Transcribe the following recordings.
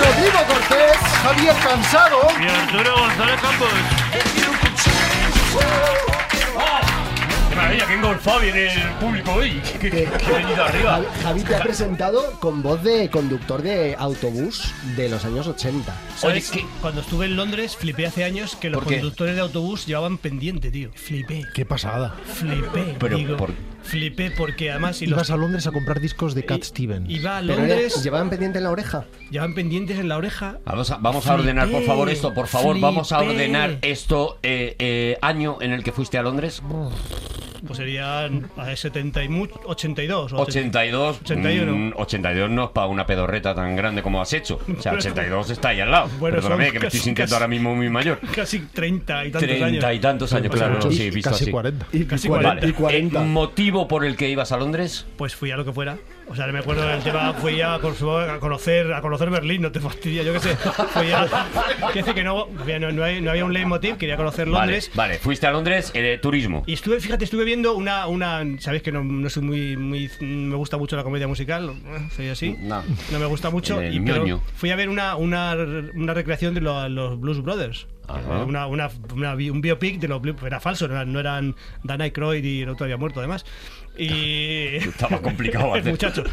Rodrigo Cortés, Javier Cansado. Y Arturo González Campos. ¡Qué maravilla! ¡Qué engolfado viene el público hoy! ¡Qué, qué, qué venido arriba! Javi, Javi te ha presentado con voz de conductor de autobús de los años 80. Oye, ¿Sabes? Cuando estuve en Londres, flipé hace años que los conductores de autobús llevaban pendiente, tío. Flipé, Qué pasada. flipé. Pero, digo, ¿por- Flipé porque además... Y Ibas los, a Londres a comprar discos de Cat Stevens. Iba a Londres, llevaban pendiente en la oreja. llevaban pendientes en la oreja. Vamos a, vamos a ordenar, por favor, esto. Por favor, Flipé. vamos a ordenar esto. eh, eh, año en el que fuiste a Londres. Pues serían a 70 y mucho, 82. o 82. 81. mm, 82 no es para una pedorreta tan grande como has hecho. O sea, 82 está ahí al lado. Bueno, Perdóname, que me estoy casi- sintiendo casi- ahora mismo muy mayor. Casi 30 y tantos 30 años. y tantos años, claro, mucho. sí, visto Casi así. 40. Y, Casi y cuarenta. Vale. Y 40. Eh, ¿Motivo por el que ibas a Londres? Pues fui a lo que fuera. O sea, no me acuerdo del tema, fui a, a conocer a conocer Berlín, no te fastidia, yo qué sé. Fui a. Decir que no, no, no hay- no había un leitmotiv, quería conocer Londres. vale. Fuiste a Londres, eh, turismo. Y estuve, fíjate, estuve viendo una, una sabéis que no, no soy muy, muy, me gusta mucho la comedia musical, soy así, No. no me gusta mucho, y pero fui a ver una, una, una recreación de lo- los Blues Brothers. Una, una, un biopic de los Blues, era falso, no eran, no eran Dan Aykroyd y el otro había muerto además, y Estaba complicado hacer. muchacho.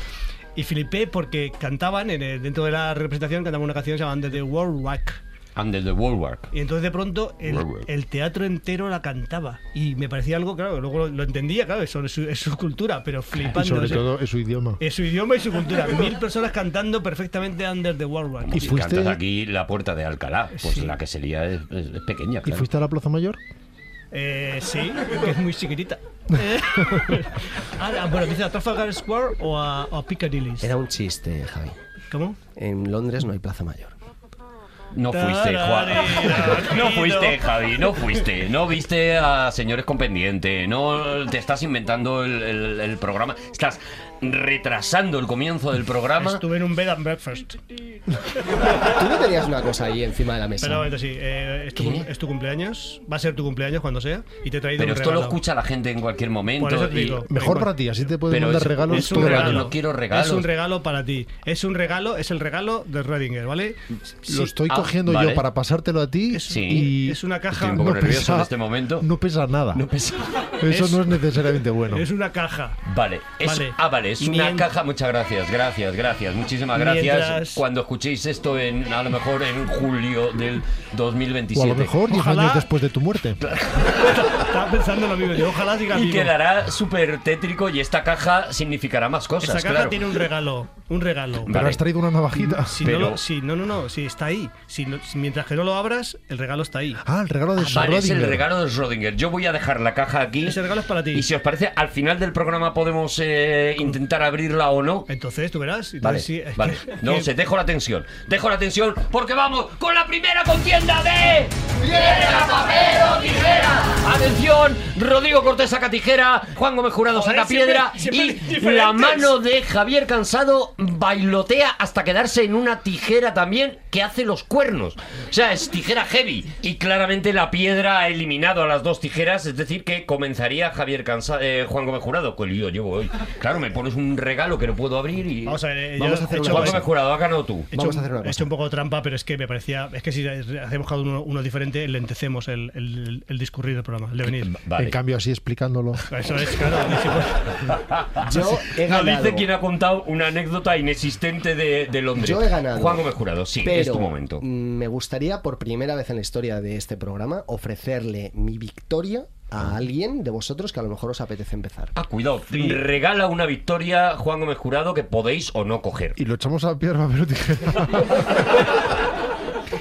Y flipé porque cantaban, en el- dentro de la representación, cantaban una canción que se llama The World Rock. Under the World Y entonces de pronto el, teatro entero la cantaba. Y me parecía algo, claro, luego lo, lo entendía, claro, eso es su, es su cultura, pero flipando. Y sobre o sea, todo es su idioma. es su idioma y su cultura. Mil personas cantando perfectamente Under the World Rock. Y Si fuiste- cantas aquí la puerta de Alcalá, pues Sí. la que sería es, es- es pequeña. ¿Y claro. fuiste a la Plaza Mayor? Eh, sí, que es muy chiquitita. Eh, ah, bueno, dice a Trafalgar Square o a, o a Piccadilly. Era un chiste, Javi. ¿Cómo? En Londres no hay Plaza Mayor. No fuiste, Juan. No fuiste, Javi, no fuiste. No viste a señores con pendiente. No te estás inventando el, el- el programa. Estás retrasando el comienzo del programa. Estuve en un bed and breakfast. Tú no tenías una cosa ahí encima de la mesa. Pero entonces sí, eh, es, tu, es cumpleaños, va a ser tu cumpleaños cuando sea, y te he traído Pero un esto lo escucha la gente en cualquier momento. Por eso te y- digo. Mejor para ti, así te pueden Pero mandar es- regalos Es un regalo. no quiero regalos. Es un regalo para ti. Es un regalo, es el regalo de Redinger, ¿vale? Lo estoy Ah, cogiendo vale. yo para pasártelo a ti Sí. y Es una caja. Estoy un poco no nervioso pesa, en este momento. no pesa nada. No pesa- Eso Es- no es necesariamente bueno. Es una caja. Vale, es, Vale. ah, vale, es una Mien- caja. Muchas gracias, gracias, gracias. Muchísimas gracias. Mientras- Cuando escuchéis esto, en, a lo mejor en julio del O 2027. a lo mejor 10 Ojalá- años después de tu muerte. Estaba pensando lo mismo. Yo ojalá siga Y vivo. quedará súper tétrico y esta caja significará más cosas, Esa caja claro. tiene un regalo. Un regalo. Pero Vale. has traído una navajita. Si Pero- no, lo- si, no, no, no, si está ahí. Si no- si mientras que no lo abras, el regalo está ahí. Ah, el regalo de Ah, Vale, es el Schrödinger. regalo de Schrödinger. Yo voy a dejar la caja aquí. Ese regalo es para ti. Y si os parece, al final del programa podemos eh, intentar abrirla o no. Entonces, tú verás. Entonces, Vale, sí, vale. que- No que- sé, dejo la tensión. Dejo la tensión porque vamos con la primera contienda de. ¡Piedra, papel o tijera! Atención, Rodrigo Cortés saca tijera, Juan Gómez Jurado Joder, saca siempre- piedra siempre y diferentes. la mano de Javier Cansado bailotea hasta quedarse en una tijera también que hace los cuernos. O sea, es tijera heavy. Y claramente la piedra ha eliminado a las dos tijeras, es decir, que comenzaría Javier Cansado, Juan Gómez Jurado. ¿Qué lío llevo hoy? Claro, me pones un regalo que no puedo abrir y. Vamos a ver, eh, Vamos yo a hacer he una hecho- Juan. Gómez Jurado, ha ganado tú. He hecho, Vamos a hacer una he cosa. hecho un poco de trampa, pero es que me parecía. Es que si hacemos cada uno, uno diferente, lentecemos el, el, el discurrir del programa, el devenir. Vale. En cambio, así explicándolo. Eso es, claro. Yo he ganado. dice quien ha contado una anécdota inexistente de, de Londres. Yo he ganado. Juan Gómez Jurado, sí, pero es tu momento. me gustaría, por primera vez en la historia de este programa, ofrecerle mi victoria a alguien de vosotros que a lo mejor os apetece empezar. Ah, cuidado. Regala una victoria, Juan Gómez Jurado, que podéis o no coger. Y lo echamos a piedra, papel o tijera.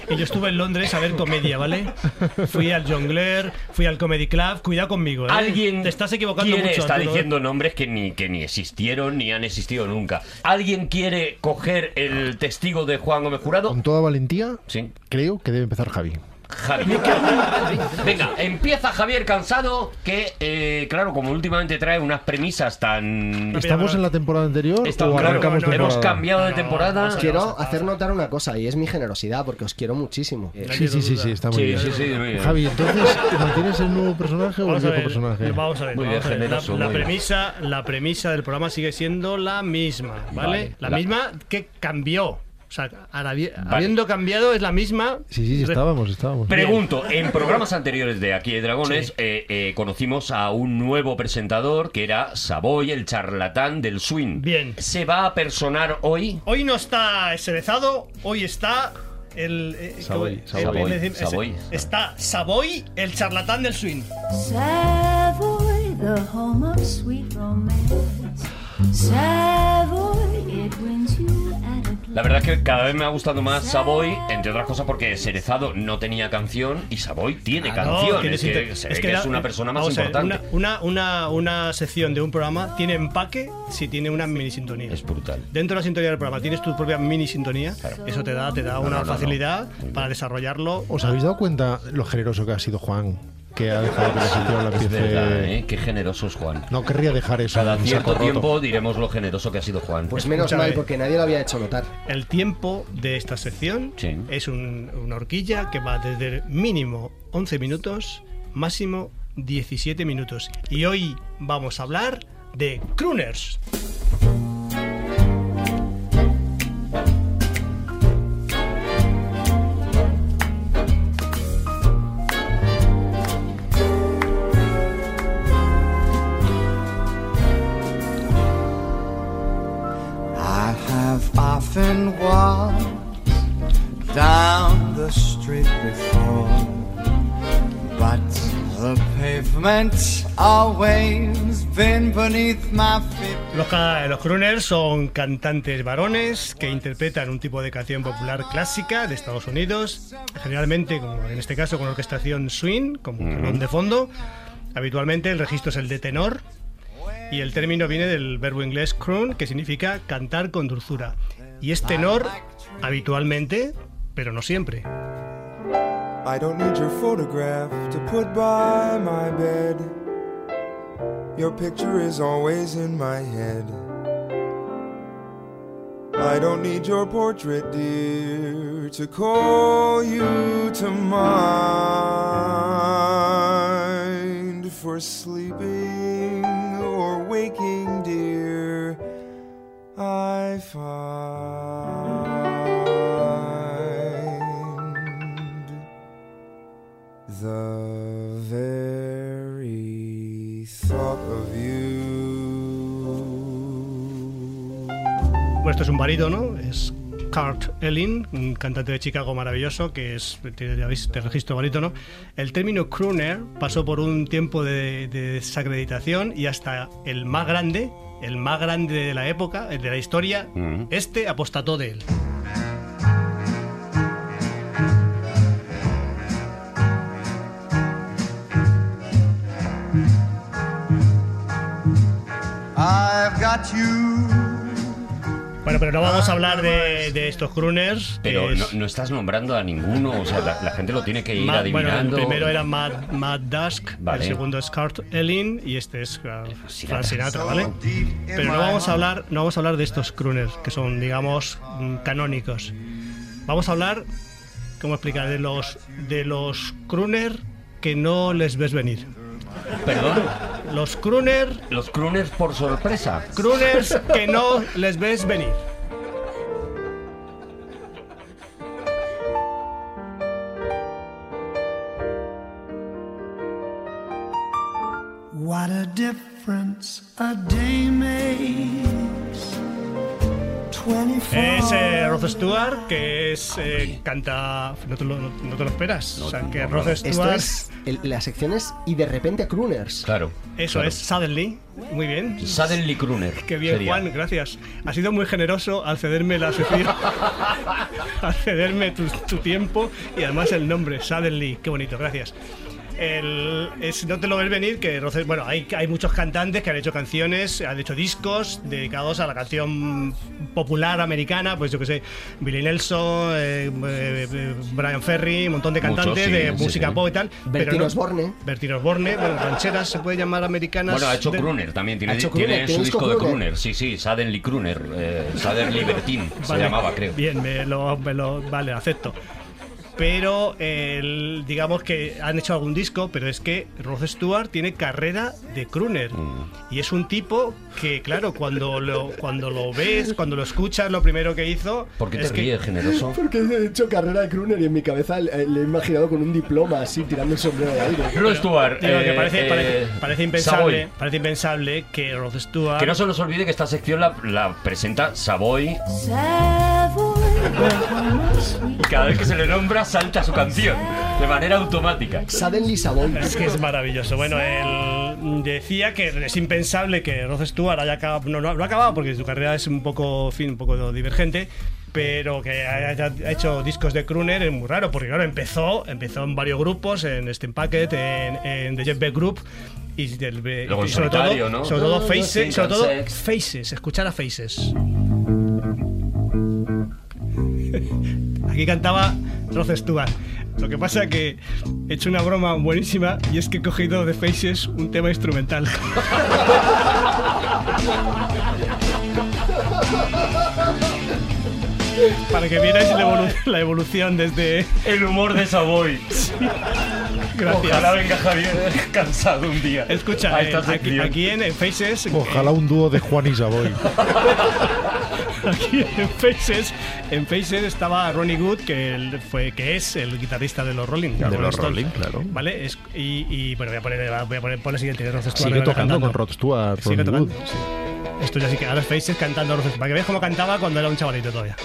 Y yo estuve en Londres a ver comedia, ¿vale? Fui al Jongler, fui al Comedy Club. Cuidado conmigo, ¿eh? Alguien Te estás equivocando quiere- mucho. está Arturo, ¿eh? diciendo nombres que ni, que ni existieron ni han existido nunca. ¿Alguien quiere coger el testigo de Juan Gómez Jurado? Con toda valentía, Sí. creo que debe empezar Javi. Javi. Venga, empieza Javier Cansado, que, eh, claro, como últimamente trae unas premisas tan... ¿Estamos en la temporada anterior Está- o claro, no, hemos cambiado de temporada. a- Quiero hacer notar una cosa y es mi generosidad porque os quiero muchísimo. Eh, Sí, sí, sí, sí, está muy Sí, bien. sí, sí, muy bien. Javi, entonces, ¿mantienes el nuevo personaje o el viejo personaje? vamos a ver, Muy vamos bien, a ver. La- generoso, La, muy bien. premisa, la premisa del programa sigue siendo la misma, ¿vale? Vale, la, la- misma que cambió. O sea, habiendo cambiado es la misma. Sí, sí, sí, estábamos, estábamos. Pregunto, en programas anteriores de Aquí hay Dragones Sí. eh, eh, conocimos a un nuevo presentador que era Savoy, el charlatán del swing. Bien. ¿Se va a personar hoy? Hoy no está Cerezado, hoy está el. eh, Savoy, ¿cómo- Savoy, Savoy. Está Savoy, el charlatán del swing. Savoy, the home of sweet romance. Savoy, it wins you La verdad es que cada vez me ha gustado más Savoy, entre otras cosas porque Cerezado no tenía canción y Savoy tiene Ah, no, canción. es que, es ve que que da- es una persona más vamos a ver, importante. Una, una, una, una sección de un programa tiene empaque si tiene una mini sintonía. Es brutal. Dentro de la sintonía del programa tienes tu propia mini sintonía. Eso te da, te da una no, no, no. facilidad para desarrollarlo. ¿Os habéis dado cuenta lo generoso que ha sido Juan? Que ha dejado que la sección la Es empiece... verdad, ¿eh? Qué generoso es Juan. No querría dejar eso. Cada cierto roto. tiempo diremos lo generoso que ha sido Juan. Pues menos Escúchame. mal porque nadie lo había hecho notar. El tiempo de esta sección Sí. es un- una horquilla que va desde mínimo 11 minutos, máximo 17 minutos. Y hoy vamos a hablar de crooners. Los, crooners son cantantes varones que interpretan un tipo de canción popular clásica de Estados Unidos, generalmente, como en este caso, con orquestación swing, como telón de fondo. Habitualmente el registro es el de tenor y el término viene del verbo inglés croon, que significa cantar con dulzura. Y es tenor habitualmente, pero no siempre. I don't need your photograph to put by my bed. Your picture is always in my head. I don't need your portrait, dear, to call you to mind. For sleeping or waking, dear, I find esto es un barítono, es Kurt Elling, un cantante de Chicago maravilloso que es, ya veis, de registro barítono. El término crooner pasó por un tiempo de, de desacreditación y hasta el más grande, el más grande de la época, el de la historia, Mm. este apostató de él. I've got you. Bueno, pero no vamos a hablar de, de estos crooners. Pero es- no, no estás nombrando a ninguno, o sea, la, la gente lo tiene que ir bueno, el adivinando. primero era Matt, Matt Dusk, Vale. el segundo es Kurt Elling y este es uh, Frank Sinatra, ¿vale? Pero no vamos a hablar, no vamos a hablar de estos crooners que son, digamos, mm, canónicos. Vamos a hablar, ¿cómo explicar? De los de los crooner que no les ves venir. Perdón, Los crooner, los crooners por sorpresa. crooners que no les ves venir. What a difference a day makes. Es eh, Rod Stewart, que es eh, canta. No te lo, no- no te lo esperas. o sea, que no, Rod no. Esto Stewart. es el- la sección es y de repente crooners. Claro. Eso claro. es Suddenly. Muy bien. Suddenly Crooner. Qué bien, sería. Juan, gracias. Has sido muy generoso al cederme la sección, al cederme tu, tu tiempo y además el nombre, Suddenly. Qué bonito, gracias. El, es- no te lo ves venir que Roces- bueno hay, hay muchos cantantes que han hecho canciones han hecho discos dedicados a la canción popular americana pues yo que sé Billy Nelson eh, eh, eh, Brian Ferry un montón de Muchos, cantantes sí, de sí, música sí. pop y tal Bertín no- Osborne. Bertín Osborne bueno rancheras se puede llamar americanas Bueno, ha hecho de- Crooner también. Tiene, tiene su disco de. Crooner. Sí, sí, Suddenly Crooner. Eh, Suddenly Bertin se llamaba, creo. Bien, me lo, me lo- vale, acepto. Pero el- digamos que han hecho algún disco, pero es que Rod Stewart tiene carrera de crooner. Mm. Y es un tipo que, claro, cuando lo, cuando lo ves, cuando lo escuchas, lo primero que hizo. ¿Por qué te es que- ríes, generoso? Porque he hecho carrera de crooner y en mi cabeza eh, le he imaginado con un diploma así tirando el sombrero de aire. Rod Stewart. Digo que eh, parece, eh, parece, parece impensable, Savoy. parece impensable que Rod Stewart. Que no se nos olvide que esta sección la, la presenta Savoy Savoy, y cada vez que se le nombra salta su canción de manera automática. Suddenly Savoy. Es que es maravilloso. Bueno, él decía que es impensable que Rod Stewart haya acabado. No, no, no ha acabado porque su carrera es un poco, fin, un poco divergente. Pero que haya ha hecho discos de crooner es muy raro, porque claro, empezó, empezó en varios grupos, en Steam Packet, en, en The Jet Beck Group, y, del- Luego en y sobre solitario, todo, ¿no? sobre todo Faces, sobre todo. Faces, escuchar a Faces. Aquí cantaba Rod Stewart. Lo que pasa que he hecho una broma buenísima y es que he cogido de Faces un tema instrumental. Para que vierais la, evolu- la evolución desde... El humor de Savoy. Gracias. Ojalá venga Javier cansado un día. Escucha, eh, aquí, aquí en, en Faces... Ojalá un dúo de Juan y Savoy. Aquí en Faces, en Faces estaba Ronnie Good, que él fue, que es el guitarrista de los Rolling. De los Stones, Rolling, claro. Vale, es- y, y, bueno, voy a poner, voy a poner por el siguiente. Rod Stewart Sigue cantando. tocando con Rod Stewart, Sigue tocando, sí. Esto ya sí que ahora es Faces cantando Rod Stewart, para que veas cómo cantaba cuando era un chavalito todavía.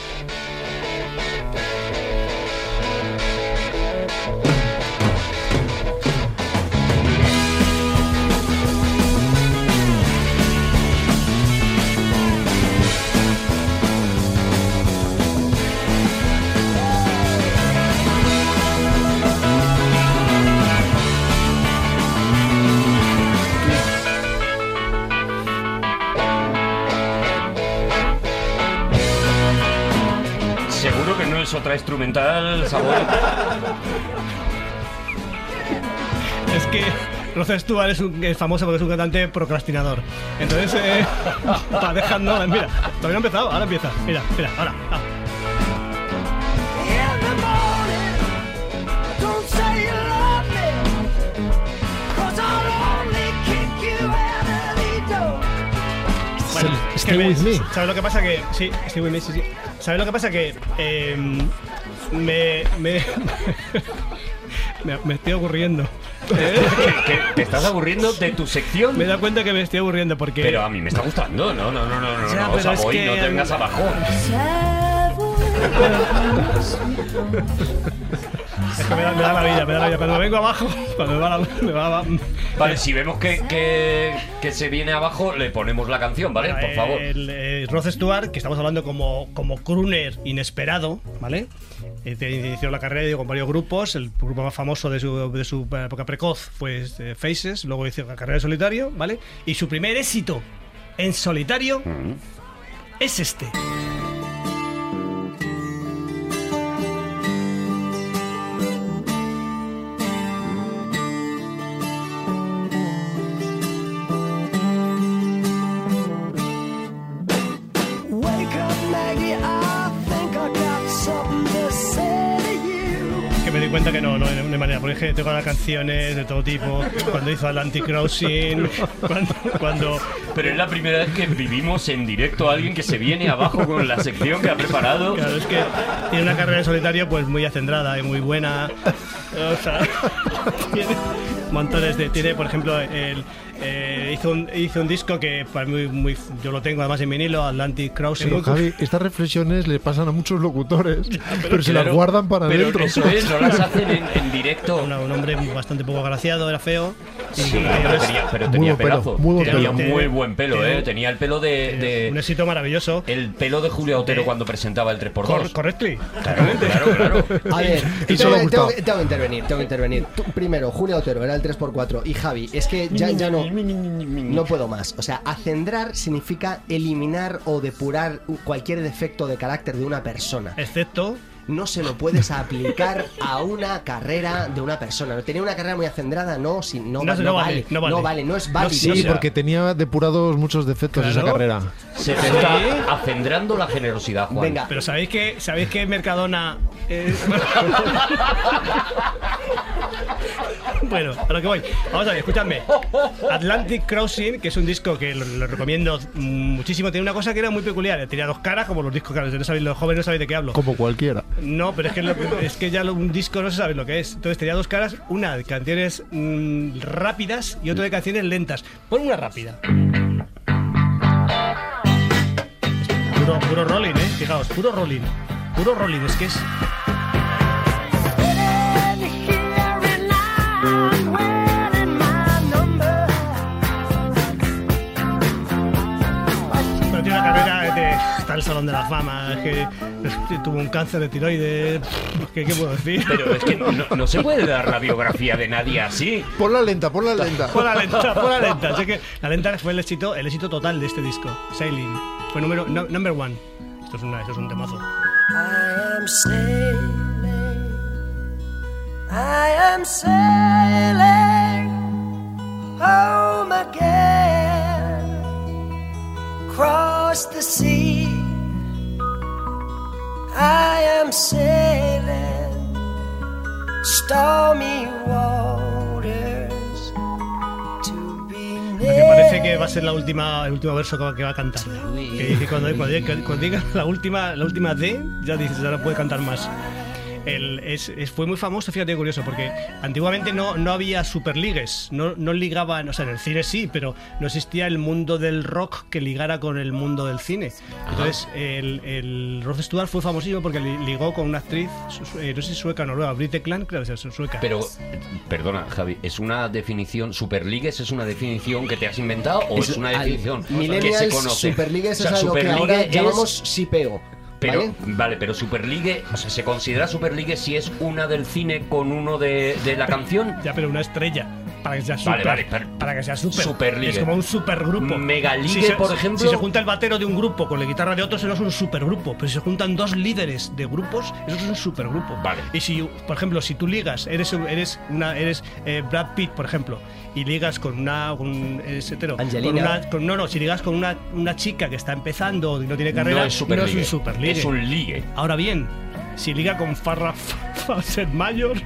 Es otra instrumental, Savoy. Es que Rod Stewart es, un- es famoso porque es un cantante procrastinador. Entonces, eh, va dejando. Mira, todavía no ha empezado, ahora empieza. Mira, mira, ahora. ah. Es que Stay with me-. ¿Sabes lo que pasa? Que. Sí, Stay with me, sí, sí. ¿Sabes lo que pasa? Que. eh, me. Me, me, me estoy aburriendo. ¿Que, que te estás aburriendo de tu sección? Me he dado cuenta que me estoy aburriendo porque. Pero a mí me está gustando. No, no, no, no, no, Ya, no, pero es Savoy, que- no te vengas abajo. Es que me da, me da la vida, me da la vida. Cuando vengo abajo, cuando me va la. Me va, Vale, si vemos que, que, que se viene abajo, le ponemos la canción, ¿vale? Por favor. El, eh, Rod Stewart, que estamos hablando como, como crooner inesperado, ¿vale? Eh, inició la carrera digo, con varios grupos. El grupo más famoso de su, de su época precoz fue eh, Faces. Luego hizo la carrera de solitario, ¿vale? Y su primer éxito en solitario es este. Que tengo las canciones de todo tipo. Cuando hizo Atlantic Crossing, cuando, cuando Pero es la primera vez que vivimos en directo a alguien que se viene abajo con la sección que ha preparado. Claro, es que tiene una carrera en solitario pues muy acendrada y muy buena. O sea, tiene montones de... Tiene, por ejemplo, el, Eh, hizo, un, hizo un disco que para mí muy, yo lo tengo además en vinilo, Atlantic Crossing. Pero Javi, estas reflexiones le pasan a muchos locutores, pero, se Claro, las guardan para pero dentro. eso es, no las hacen en, en directo. Una- un hombre bastante poco agraciado, era feo. Sí, y pero es tenía, pero Muy tenía buen pelo, pelazo. muy tenía pelo. muy buen pelo, Tiene- ¿eh? Tenía el pelo de, de- un éxito maravilloso. El pelo de Julio Otero cuando presentaba el 3x2. Cor- correctly. Claro, claro, claro. A ver, Y tengo, que- Gustavo. tengo que- tengo que intervenir, tengo que intervenir. Tú, primero, Julio Otero era el 3x4 y Javi, es que ya, ya no, no puedo más. O sea, acendrar significa eliminar o depurar cualquier defecto de carácter de una persona. Excepto No se lo puedes aplicar a una carrera de una persona. Tenía una carrera muy acendrada, no, si, no, No, va- no no vale, vale, no vale. no vale, no es válido. Sí, porque tenía depurados muchos defectos esa Claro. carrera. Se te está acendrando la generosidad, Juan. Venga, Pero ¿sabéis que, ¿sabéis que Mercadona... eh, bueno, a lo que voy. Vamos a ver, escuchadme. Atlantic Crossing, que es un disco que lo, lo recomiendo muchísimo, tiene una cosa que era muy peculiar. Tenía dos caras, como los discos, claro, no sabéis, los jóvenes no sabéis de qué hablo. Como cualquiera. No, pero es que, lo- es que ya lo- un disco no se sabe lo que es. Entonces tenía dos caras, una de canciones mm, rápidas y otra de canciones lentas. Pon una rápida. Puro, puro rolling, ¿eh? Fijaos, puro rolling. Puro rolling, es que es... está el Salón de la Fama, que, que tuvo un cáncer de tiroides, ¿qué, qué puedo decir? Pero es que no, no se puede dar la biografía de nadie así. Pon la lenta, pon la lenta. Pon la lenta, pon la lenta. Así que la lenta fue el éxito, el éxito total de este disco, Sailing. Fue número no- number one. Esto es, una, esto es un temazo. I am sailing. I am sailing home again. Cross the sea. I am sailing stormy waters to be Me parece que va a ser la última, el último verso que va, que va a cantar. Que cuando, cuando, diga- cuando diga la última, la última D, ya dices, ya no puede cantar más. El- es, es- fue muy famoso, fíjate curioso, porque antiguamente no, no había superligues, no, no ligaban, o sea, en el cine sí, pero no existía el mundo del rock que ligara con el mundo del cine. Entonces, el, el Rod Stewart fue famosísimo porque li- ligó con una actriz, eh, no sé si sueca o noruega, Britte Klan, creo que es sueca. Pero, eh, perdona, Javi, ¿es una definición, Superligues es una definición que te has inventado o es, Es- una al- definición que se conoce? Superligues O sea, es a lo que ahora es- llamamos sipeo. Pero, ¿vale? vale, pero Superligue, o sea, ¿se considera Superligue si es una del cine con uno de, de la canción? Ya, pero una estrella. Para que sea super. vale, per- para que sea super. Superligue. Es como un supergrupo. Megaligue, Si se- por ejemplo. Si se junta el batero de un grupo con la guitarra de otro, eso no es un supergrupo. Pero si se juntan dos líderes de grupos, eso es un supergrupo. Vale. Y si, por ejemplo, si tú ligas, eres, eres, una, eres eh, Brad Pitt, por ejemplo, y ligas con una. Con, eres hetero, Angelina. con una- con- no, no, si ligas con una, una chica que está empezando y no tiene carrera, no es Superligue. un superligue. Es un ligue. Ahora bien, si liga con Farrah Fawcett Mayor.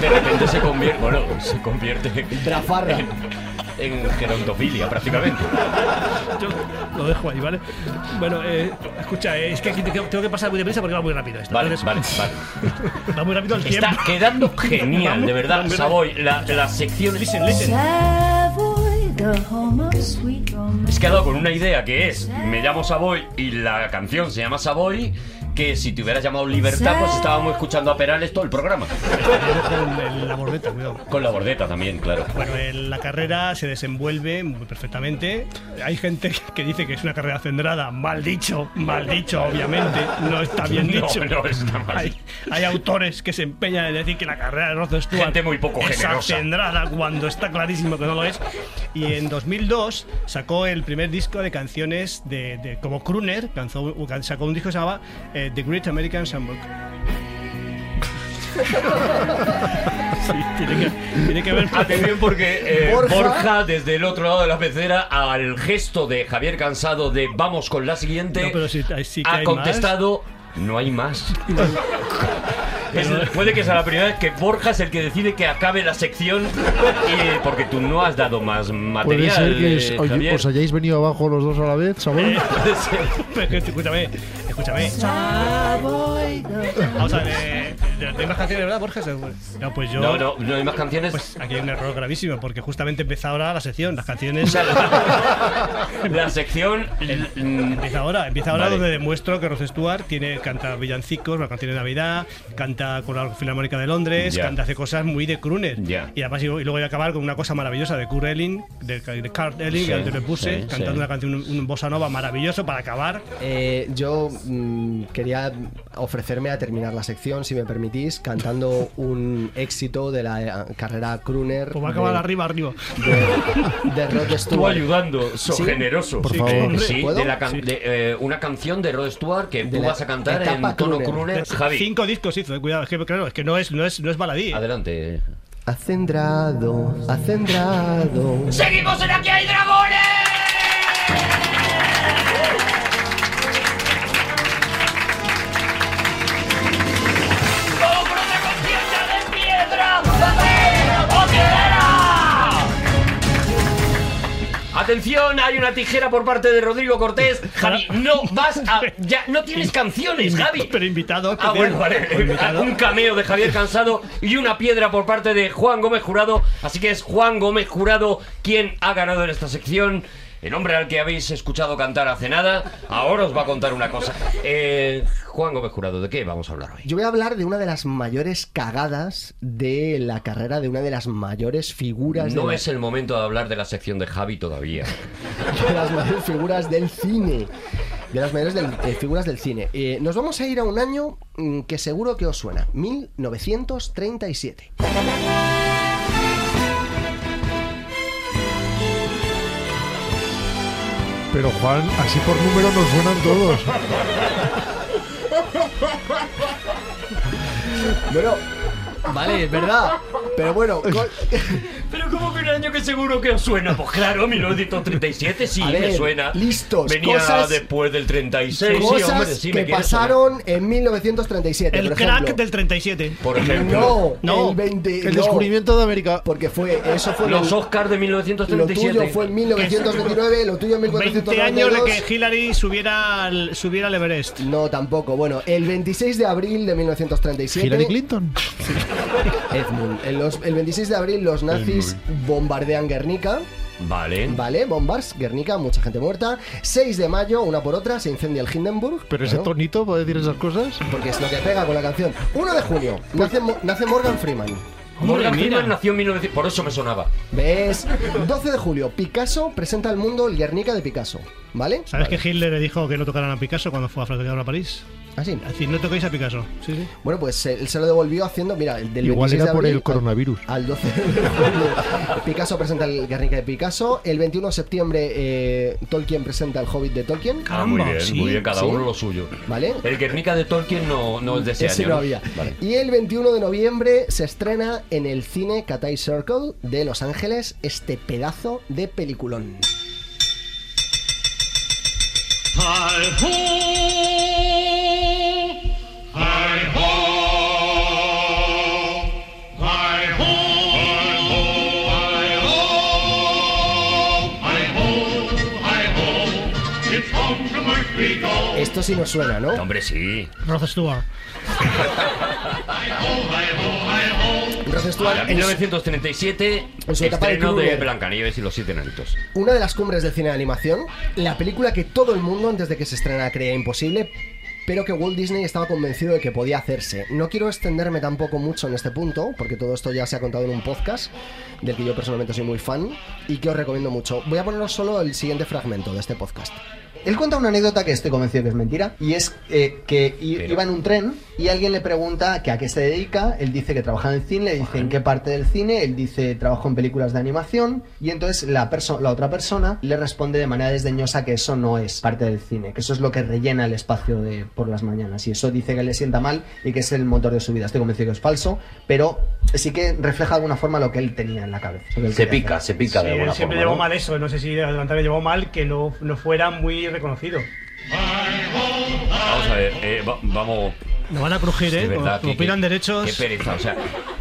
De repente se convierte, bueno, se convierte Brafarra. en, en gerontofilia prácticamente. Yo lo dejo ahí, ¿vale? Bueno, eh, escucha, eh, es que aquí tengo que pasar muy deprisa porque va muy rápido esto. Vale, vale, vale. Va muy rápido el Está tiempo. quedando genial, de verdad. Savoy. La, la sección. Listen, listen. Es que ha dado con una idea que es: me llamo Savoy y la canción se llama Savoy. Que si te hubieras llamado Libertad, pues estábamos escuchando a Perales todo el programa. Con el- la bordeta, cuidado. Con la bordeta también, claro. Bueno, el- la carrera se desenvuelve muy perfectamente. Hay gente que dice que es una carrera centrada. Mal dicho, mal dicho, obviamente. No está bien No, dicho. no está mal hay, hay autores que se empeñan en decir que la carrera de Rod Stewart Gente muy poco es generosa. acendrada cuando está clarísimo que no lo es. Y en 2002 sacó el primer disco de canciones de, de- como crooner. Lanzó- sacó un disco que se llamaba eh, The Great American Songbook. Sí, tiene que, tiene que ver Atención porque eh, Borja. Borja. desde el otro lado de la pecera, al gesto de Javier Cansado de vamos con la siguiente, No, pero sí, hay- sí que ha contestado, no hay más. Es- puede que sea la primera vez que Borja es el que decide que acabe la sección y- porque tú no has dado más Puede material. ser que os, eh, os hayáis venido abajo los dos a la vez, ¿sabéis? Puede ser. Pero es que, escúchame, escúchame. Savoy, the ¿No hay más canciones, verdad, Borges? No, pues yo. No, no, no hay más canciones. Pues aquí hay un error gravísimo, porque justamente empieza ahora la sección, las canciones. La, sección. mm, Empieza ahora, empieza ahora Vale. donde demuestro que Rod Stewart tiene, canta villancicos, la canción de Navidad, canta con la Filarmónica de Londres, canta, hace cosas muy de crooner. Ya. Y además, y luego voy a acabar con una cosa maravillosa de Kurt Elling, de, de Kurt Elling, Sí, que antes le puse, sí, cantando sí. una canción, un, un bossa nova maravilloso para acabar. Eh, yo mm, quería ofrecerme a terminar la sección, si me permitís, cantando un éxito de la eh, carrera crooner Pues va a acabar de, arriba, arriba. de, de Rod Tú Stewart. ayudando, so Sí. generoso. Por Sí, favor. Sí, ¿Puedo? de la can- Sí. de, eh, una canción de Rod Stewart que De tú vas a cantar en tono crooner. crooner. Javi, Cinco discos hizo, eh, cuidado, es que claro, es que no es, no es, no es baladí. eh. adelante. Acendrado, acendrado. ¡Seguimos en Aquí hay dragones! Atención, hay una tijera por parte de Rodrigo Cortés. Javi, no vas a. Ya no tienes canciones, Javi. Pero invitado. Ah, bueno, vale. Un cameo de Javier Cansado y una piedra por parte de Juan Gómez Jurado. Así que es Juan Gómez Jurado quien ha ganado en esta sección. El hombre al que habéis escuchado cantar hace nada, ahora os va a contar una cosa. Eh, Juan Gómez Jurado, ¿de qué vamos a hablar hoy? Yo voy a hablar de una de las mayores cagadas de la carrera de una de las mayores figuras No de, la- es el momento de hablar de la sección de Javi todavía. de las mayores figuras del cine. De las mayores del- eh, figuras del cine. Eh, nos vamos a ir a un año mm, que seguro que os suena. 1937. Pero Juan, así por número nos suenan todos. Bueno, vale, es verdad. Pero bueno, co- Pero como que un año que seguro que os suena. Pues claro, 1937 sí A me ver, suena. listos, Venía cosas- después del 36. sí, cosas hombre, sí, me que quiere pasaron en 1937. El por crack ejemplo. del 37. sonar. Por ejemplo, No, No, el 20. El no, descubrimiento de América. Porque fue. Eso fue. los el- Oscars de lo 1937. tuyo fue en 1929, lo tuyo en 20 años de 1992. que Hillary subiera al, subiera al Everest. No, tampoco. Bueno, el 26 de abril de 1937. Hillary Clinton. Edmund. En los- el 26 de abril los nazis bombardean Guernica. Vale. Vale, bombas, Guernica, mucha gente muerta. 6 de mayo, una por otra, se incendia el Hindenburg. Pero ese Claro, tonito puede decir esas cosas. Porque es lo que pega con la canción. 1 de junio, nace, Mo- nace Morgan Freeman. Morgan Freeman nació en 1900. Por eso me sonaba. ¿Ves? 12 de julio, Picasso presenta al mundo el Guernica de Picasso. ¿Vale? ¿Sabes que Hitler le dijo que no tocaran a Picasso cuando fue a flaquear a París? Así. Decir, no toquéis a Picasso. Sí, sí. Bueno, pues eh, él se lo devolvió haciendo, mira, el del Igual 26 era de por abril el coronavirus. Al, al 12 de julio. Picasso presenta el Guernica de Picasso. El 21 de septiembre, eh, Tolkien presenta el Hobbit de Tolkien. Ah, muy bien, sí, muy bien, cada sí. uno lo suyo. ¿Vale? El Guernica de Tolkien no, no es de ese, Ese año. no había. Vale. Y el 21 de noviembre se estrena en el cine Cathay Circle de Los Ángeles este pedazo de peliculón. Esto sí nos suena, ¿no? Hombre, sí. Rod Stewart. En en su- 1937, en su etapa de estreno de. Blancanieves y los siete enanitos. Una de las cumbres del cine de animación, la película que todo el mundo antes de que se estrenara creía imposible, pero que Walt Disney estaba convencido de que podía hacerse. No quiero extenderme tampoco mucho en este punto, porque todo esto ya se ha contado en un podcast, del que yo personalmente soy muy fan, y que os recomiendo mucho. Voy a poneros solo el siguiente fragmento de este podcast. Él cuenta una anécdota que estoy convencido que es mentira, y es eh, que i- Pero- iba en un tren y alguien le pregunta que a qué se dedica, él dice que trabaja en el cine, le dice en qué parte del cine, él dice trabajo en películas de animación, y entonces la, perso- la otra persona le responde de manera desdeñosa que eso no es parte del cine, que eso es lo que rellena el espacio de por las mañanas, y eso dice que le sienta mal y que es el motor de su vida. Estoy convencido que es falso, pero sí que refleja de alguna forma lo que él tenía en la cabeza. lo que él Se quería pica, hacer. se pica de Sí, alguna él siempre forma. llevó ¿no? mal eso. No sé si adelantar le llevó mal que no, no fuera muy reconocido. Vamos a ver, eh, va- vamos. Nos van a crujir, ¿eh? verdad, que- pidan que- derechos. Qué pereza, o sea,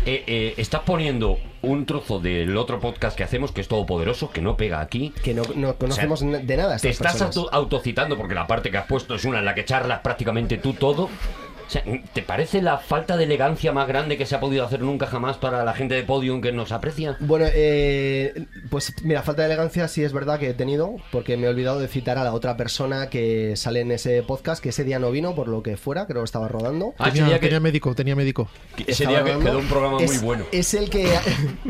eh, eh, estás poniendo un trozo del otro podcast que hacemos, que es todopoderoso, que no pega aquí. Que no, no conocemos O sea, de nada. a Te estas estás personas. auto- autocitando porque la parte que has puesto es una en la que charlas prácticamente tú todo. O sea, ¿te parece la falta de elegancia más grande que se ha podido hacer nunca jamás para la gente de Podium que nos aprecia? Bueno, eh, pues mira, falta de elegancia sí es verdad que he tenido, porque me he olvidado de citar a la otra persona que sale en ese podcast, que ese día no vino, por lo que fuera, creo que estaba rodando. Ah, ese Tenía, día que- tenía médico, tenía médico. Ese día que quedó un programa muy Es- bueno. Es el que,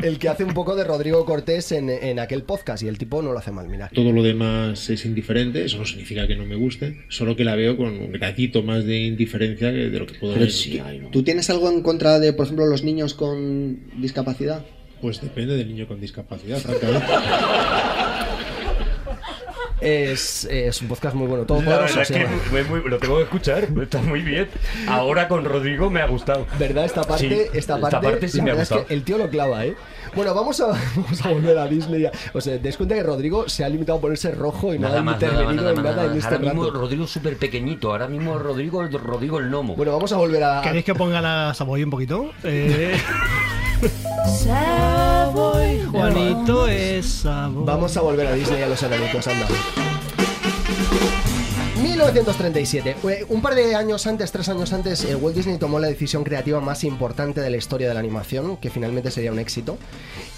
el que hace un poco de Rodrigo Cortés en, en aquel podcast, y el tipo no lo hace mal, mira. Todo lo demás es indiferente, eso no significa que no me guste, solo que la veo con un gradito más de indiferencia que de lo que puedo ver. sí, ¿Tú tienes algo en contra de, por ejemplo, los niños con discapacidad? Pues depende del niño con discapacidad, francamente. Es, es un podcast muy bueno, todo La verdad es que muy- lo tengo que escuchar, está muy bien. Ahora con Rodrigo me ha gustado. ¿Verdad? Esta parte, Sí, esta parte, sí la me ha es gustado. que el tío lo clava, ¿eh? Bueno, vamos a, vamos a volver a Disney. ya. O sea, te das cuenta que Rodrigo se ha limitado a ponerse rojo y no Nada ha más, nada, intervenido nada, en nada, nada en nada. este Ahora mismo. Rodrigo es súper pequeñito, ahora mismo Rodrigo, el Rodrigo el gnomo. Bueno, vamos a volver a... ¿Queréis que ponga la Savoy un poquito? Eh, Savoy, Juanito es Savoy. Vamos a volver a Disney a los enanitos, anda. 1937. Eh, Un par de años antes, tres años antes, eh, Walt Disney tomó la decisión creativa más importante de la historia de la animación, que finalmente sería un éxito.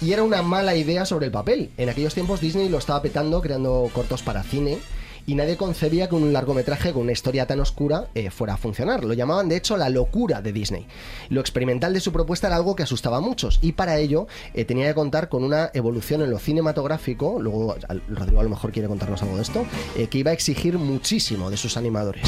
Y era una mala idea sobre el papel. En aquellos tiempos Disney lo estaba petando creando cortos para cine. Y nadie concebía que un largometraje con una historia tan oscura eh, fuera a funcionar. Lo llamaban de hecho la locura de Disney. Lo experimental de su propuesta era algo que asustaba a muchos y para ello eh, tenía que contar con una evolución en lo cinematográfico, luego Rodrigo a lo mejor quiere contarnos algo de esto, eh, que iba a exigir muchísimo de sus animadores.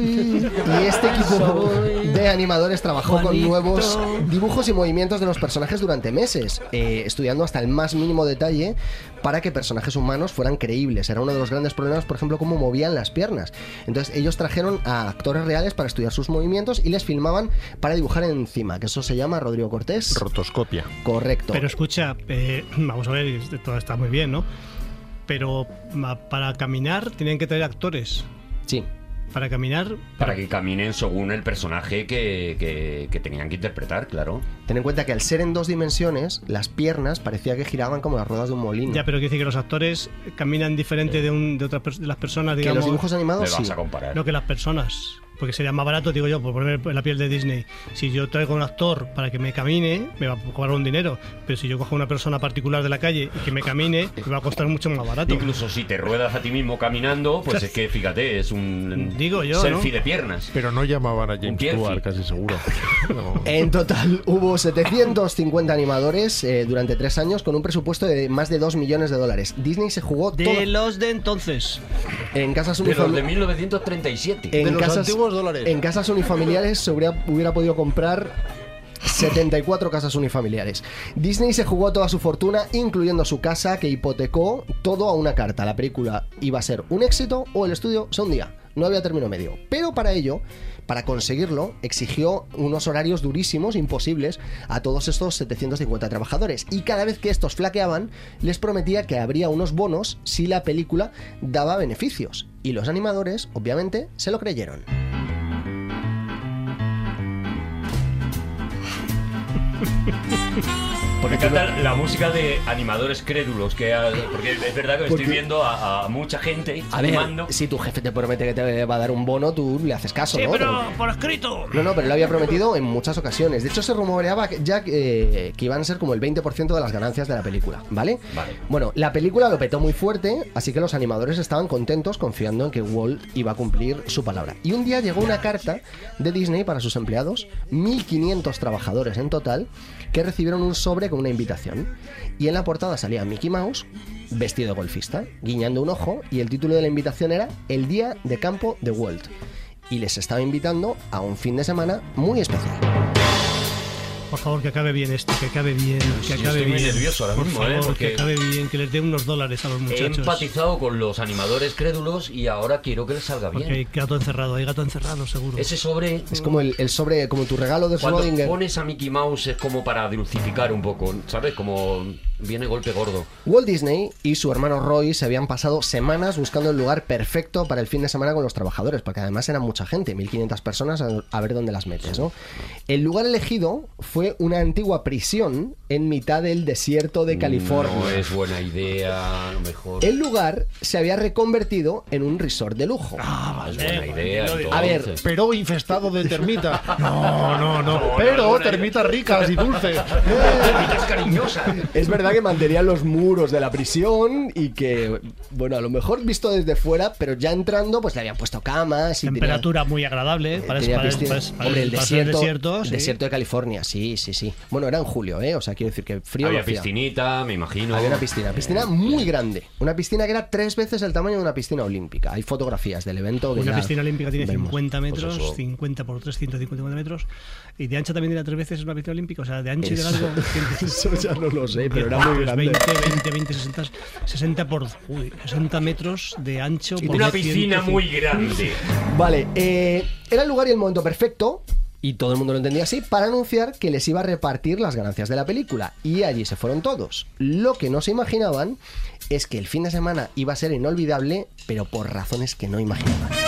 Y este equipo de animadores trabajó con nuevos dibujos y movimientos de los personajes durante meses, eh, estudiando hasta el más mínimo detalle para que personajes humanos fueran creíbles. Era uno de los grandes problemas, por ejemplo, cómo movían las piernas. Entonces ellos trajeron a actores reales para estudiar sus movimientos y les filmaban para dibujar encima, que eso se llama Rodrigo Cortés. Rotoscopia. Correcto. Pero escucha, eh, vamos a ver, todo está muy bien, ¿no? Pero para caminar tienen que traer actores. Sí. Para caminar, Para que caminen según el personaje que, que- que tenían que interpretar, claro. Ten en cuenta que al ser en dos dimensiones, las piernas parecía que giraban como las ruedas de un molino. ya, pero quiere decir que los actores caminan diferente de, un, de otras de las personas, que digamos. los dibujos animados Me vas sí. a comparar. No que las personas. Porque sería más barato, digo yo, por poner en la piel de Disney. Si yo traigo un actor para que me camine, me va a cobrar un dinero. Pero si yo cojo una persona particular de la calle y que me camine, me va a costar mucho más barato. Incluso si te ruedas a ti mismo caminando, pues es que fíjate, es un Digo yo, selfie ¿no? de piernas. Pero no llamaban a Un James. Stewart, casi seguro. No. En total hubo 750 animadores eh, durante tres años con un presupuesto de más de 2 millones de dólares. Disney se jugó De todo los de entonces. en casas De los de unifamiliares. 1937. En De los casas, antiguos En casas unifamiliares se hubiera, hubiera podido comprar 74 casas unifamiliares. Disney se jugó toda su fortuna, incluyendo su casa, que hipotecó todo a una carta. La película iba a ser un éxito o el estudio se hundía. No había término medio. Pero para ello, para conseguirlo, exigió unos horarios durísimos, imposibles, a todos estos 750 trabajadores. Y cada vez que estos flaqueaban, les prometía que habría unos bonos si la película daba beneficios. Y los animadores, obviamente, se lo creyeron. Me encanta la música de animadores crédulos, que ha- porque es verdad que estoy Porque- viendo a, a mucha gente A ver, fumando. si tu jefe te promete que te va a dar un bono, tú le haces caso, ¿no? por escrito. No, no, pero lo había prometido en muchas ocasiones. De hecho, se rumoreaba que- ya eh, que iban a ser como el 20% de las ganancias de la película, ¿vale? Vale. Bueno, la película lo petó muy fuerte, así que los animadores estaban contentos confiando en que Walt iba a cumplir su palabra. Y un día llegó una carta de Disney para sus empleados, 1.500 trabajadores en total, que recibieron un sobre con una invitación. Y en la portada salía Mickey Mouse, vestido de golfista, guiñando un ojo, y el título de la invitación era El Día de Campo de Walt. Y les estaba invitando a un fin de semana muy especial. Por favor, que acabe bien esto, que acabe bien, que yo acabe estoy muy bien. nervioso ahora Por mismo, favor, ¿eh? Porque- que acabe bien, que les dé unos dólares a los He muchachos. empatizado con los animadores crédulos y ahora quiero que les salga bien. Porque hay gato encerrado, hay gato encerrado, seguro. Ese sobre, Es como el, el sobre, como tu regalo de cuando Schrödinger. pones a Mickey Mouse es como para dulcificar un poco, ¿sabes? Como viene golpe gordo. Walt Disney y su hermano Roy se habían pasado semanas buscando el lugar perfecto para el fin de semana con los trabajadores, porque además eran mucha gente, 1500 personas, a, ver dónde las metes, ¿no? El lugar elegido fue una antigua prisión en mitad del desierto de California. No es buena idea, a lo mejor. El lugar se había reconvertido en un resort de lujo. Ah, es buena idea. A ver. Pero infestado de termitas. No, no, no. Pero termitas ricas y dulces. Termitas cariñosas. Es verdad que mantenían los muros de la prisión y que, bueno, a lo mejor visto desde fuera, pero ya entrando, pues le habían puesto camas y tenía- Temperatura muy agradable. Para- para- para- Hombre, el desierto, desierto, sí. desierto de California, sí, sí, sí. Bueno, era en julio, ¿eh? O sea, quiero decir que frío Había piscinita, me imagino. Había una piscina, piscina muy grande. Una piscina que era tres veces el tamaño de una piscina olímpica. Hay fotografías del evento. que Una ya piscina olímpica tiene vemos. 50 metros, Pues eso. 50 por 3, 150 metros. Y de ancho también era tres veces una piscina olímpica. O sea, de ancho y de largo. eso ya no lo sé, pero era Pues muy grande. 20, 20, 20, 60, 60 por uy, 60 metros de ancho. por Una piscina 150. muy grande. Vale, eh, era el lugar y el momento perfecto. Y todo el mundo lo entendía así, para anunciar que les iba a repartir las ganancias de la película. Y allí se fueron todos. Lo que no se imaginaban es que el fin de semana iba a ser inolvidable, pero por razones que no imaginaban.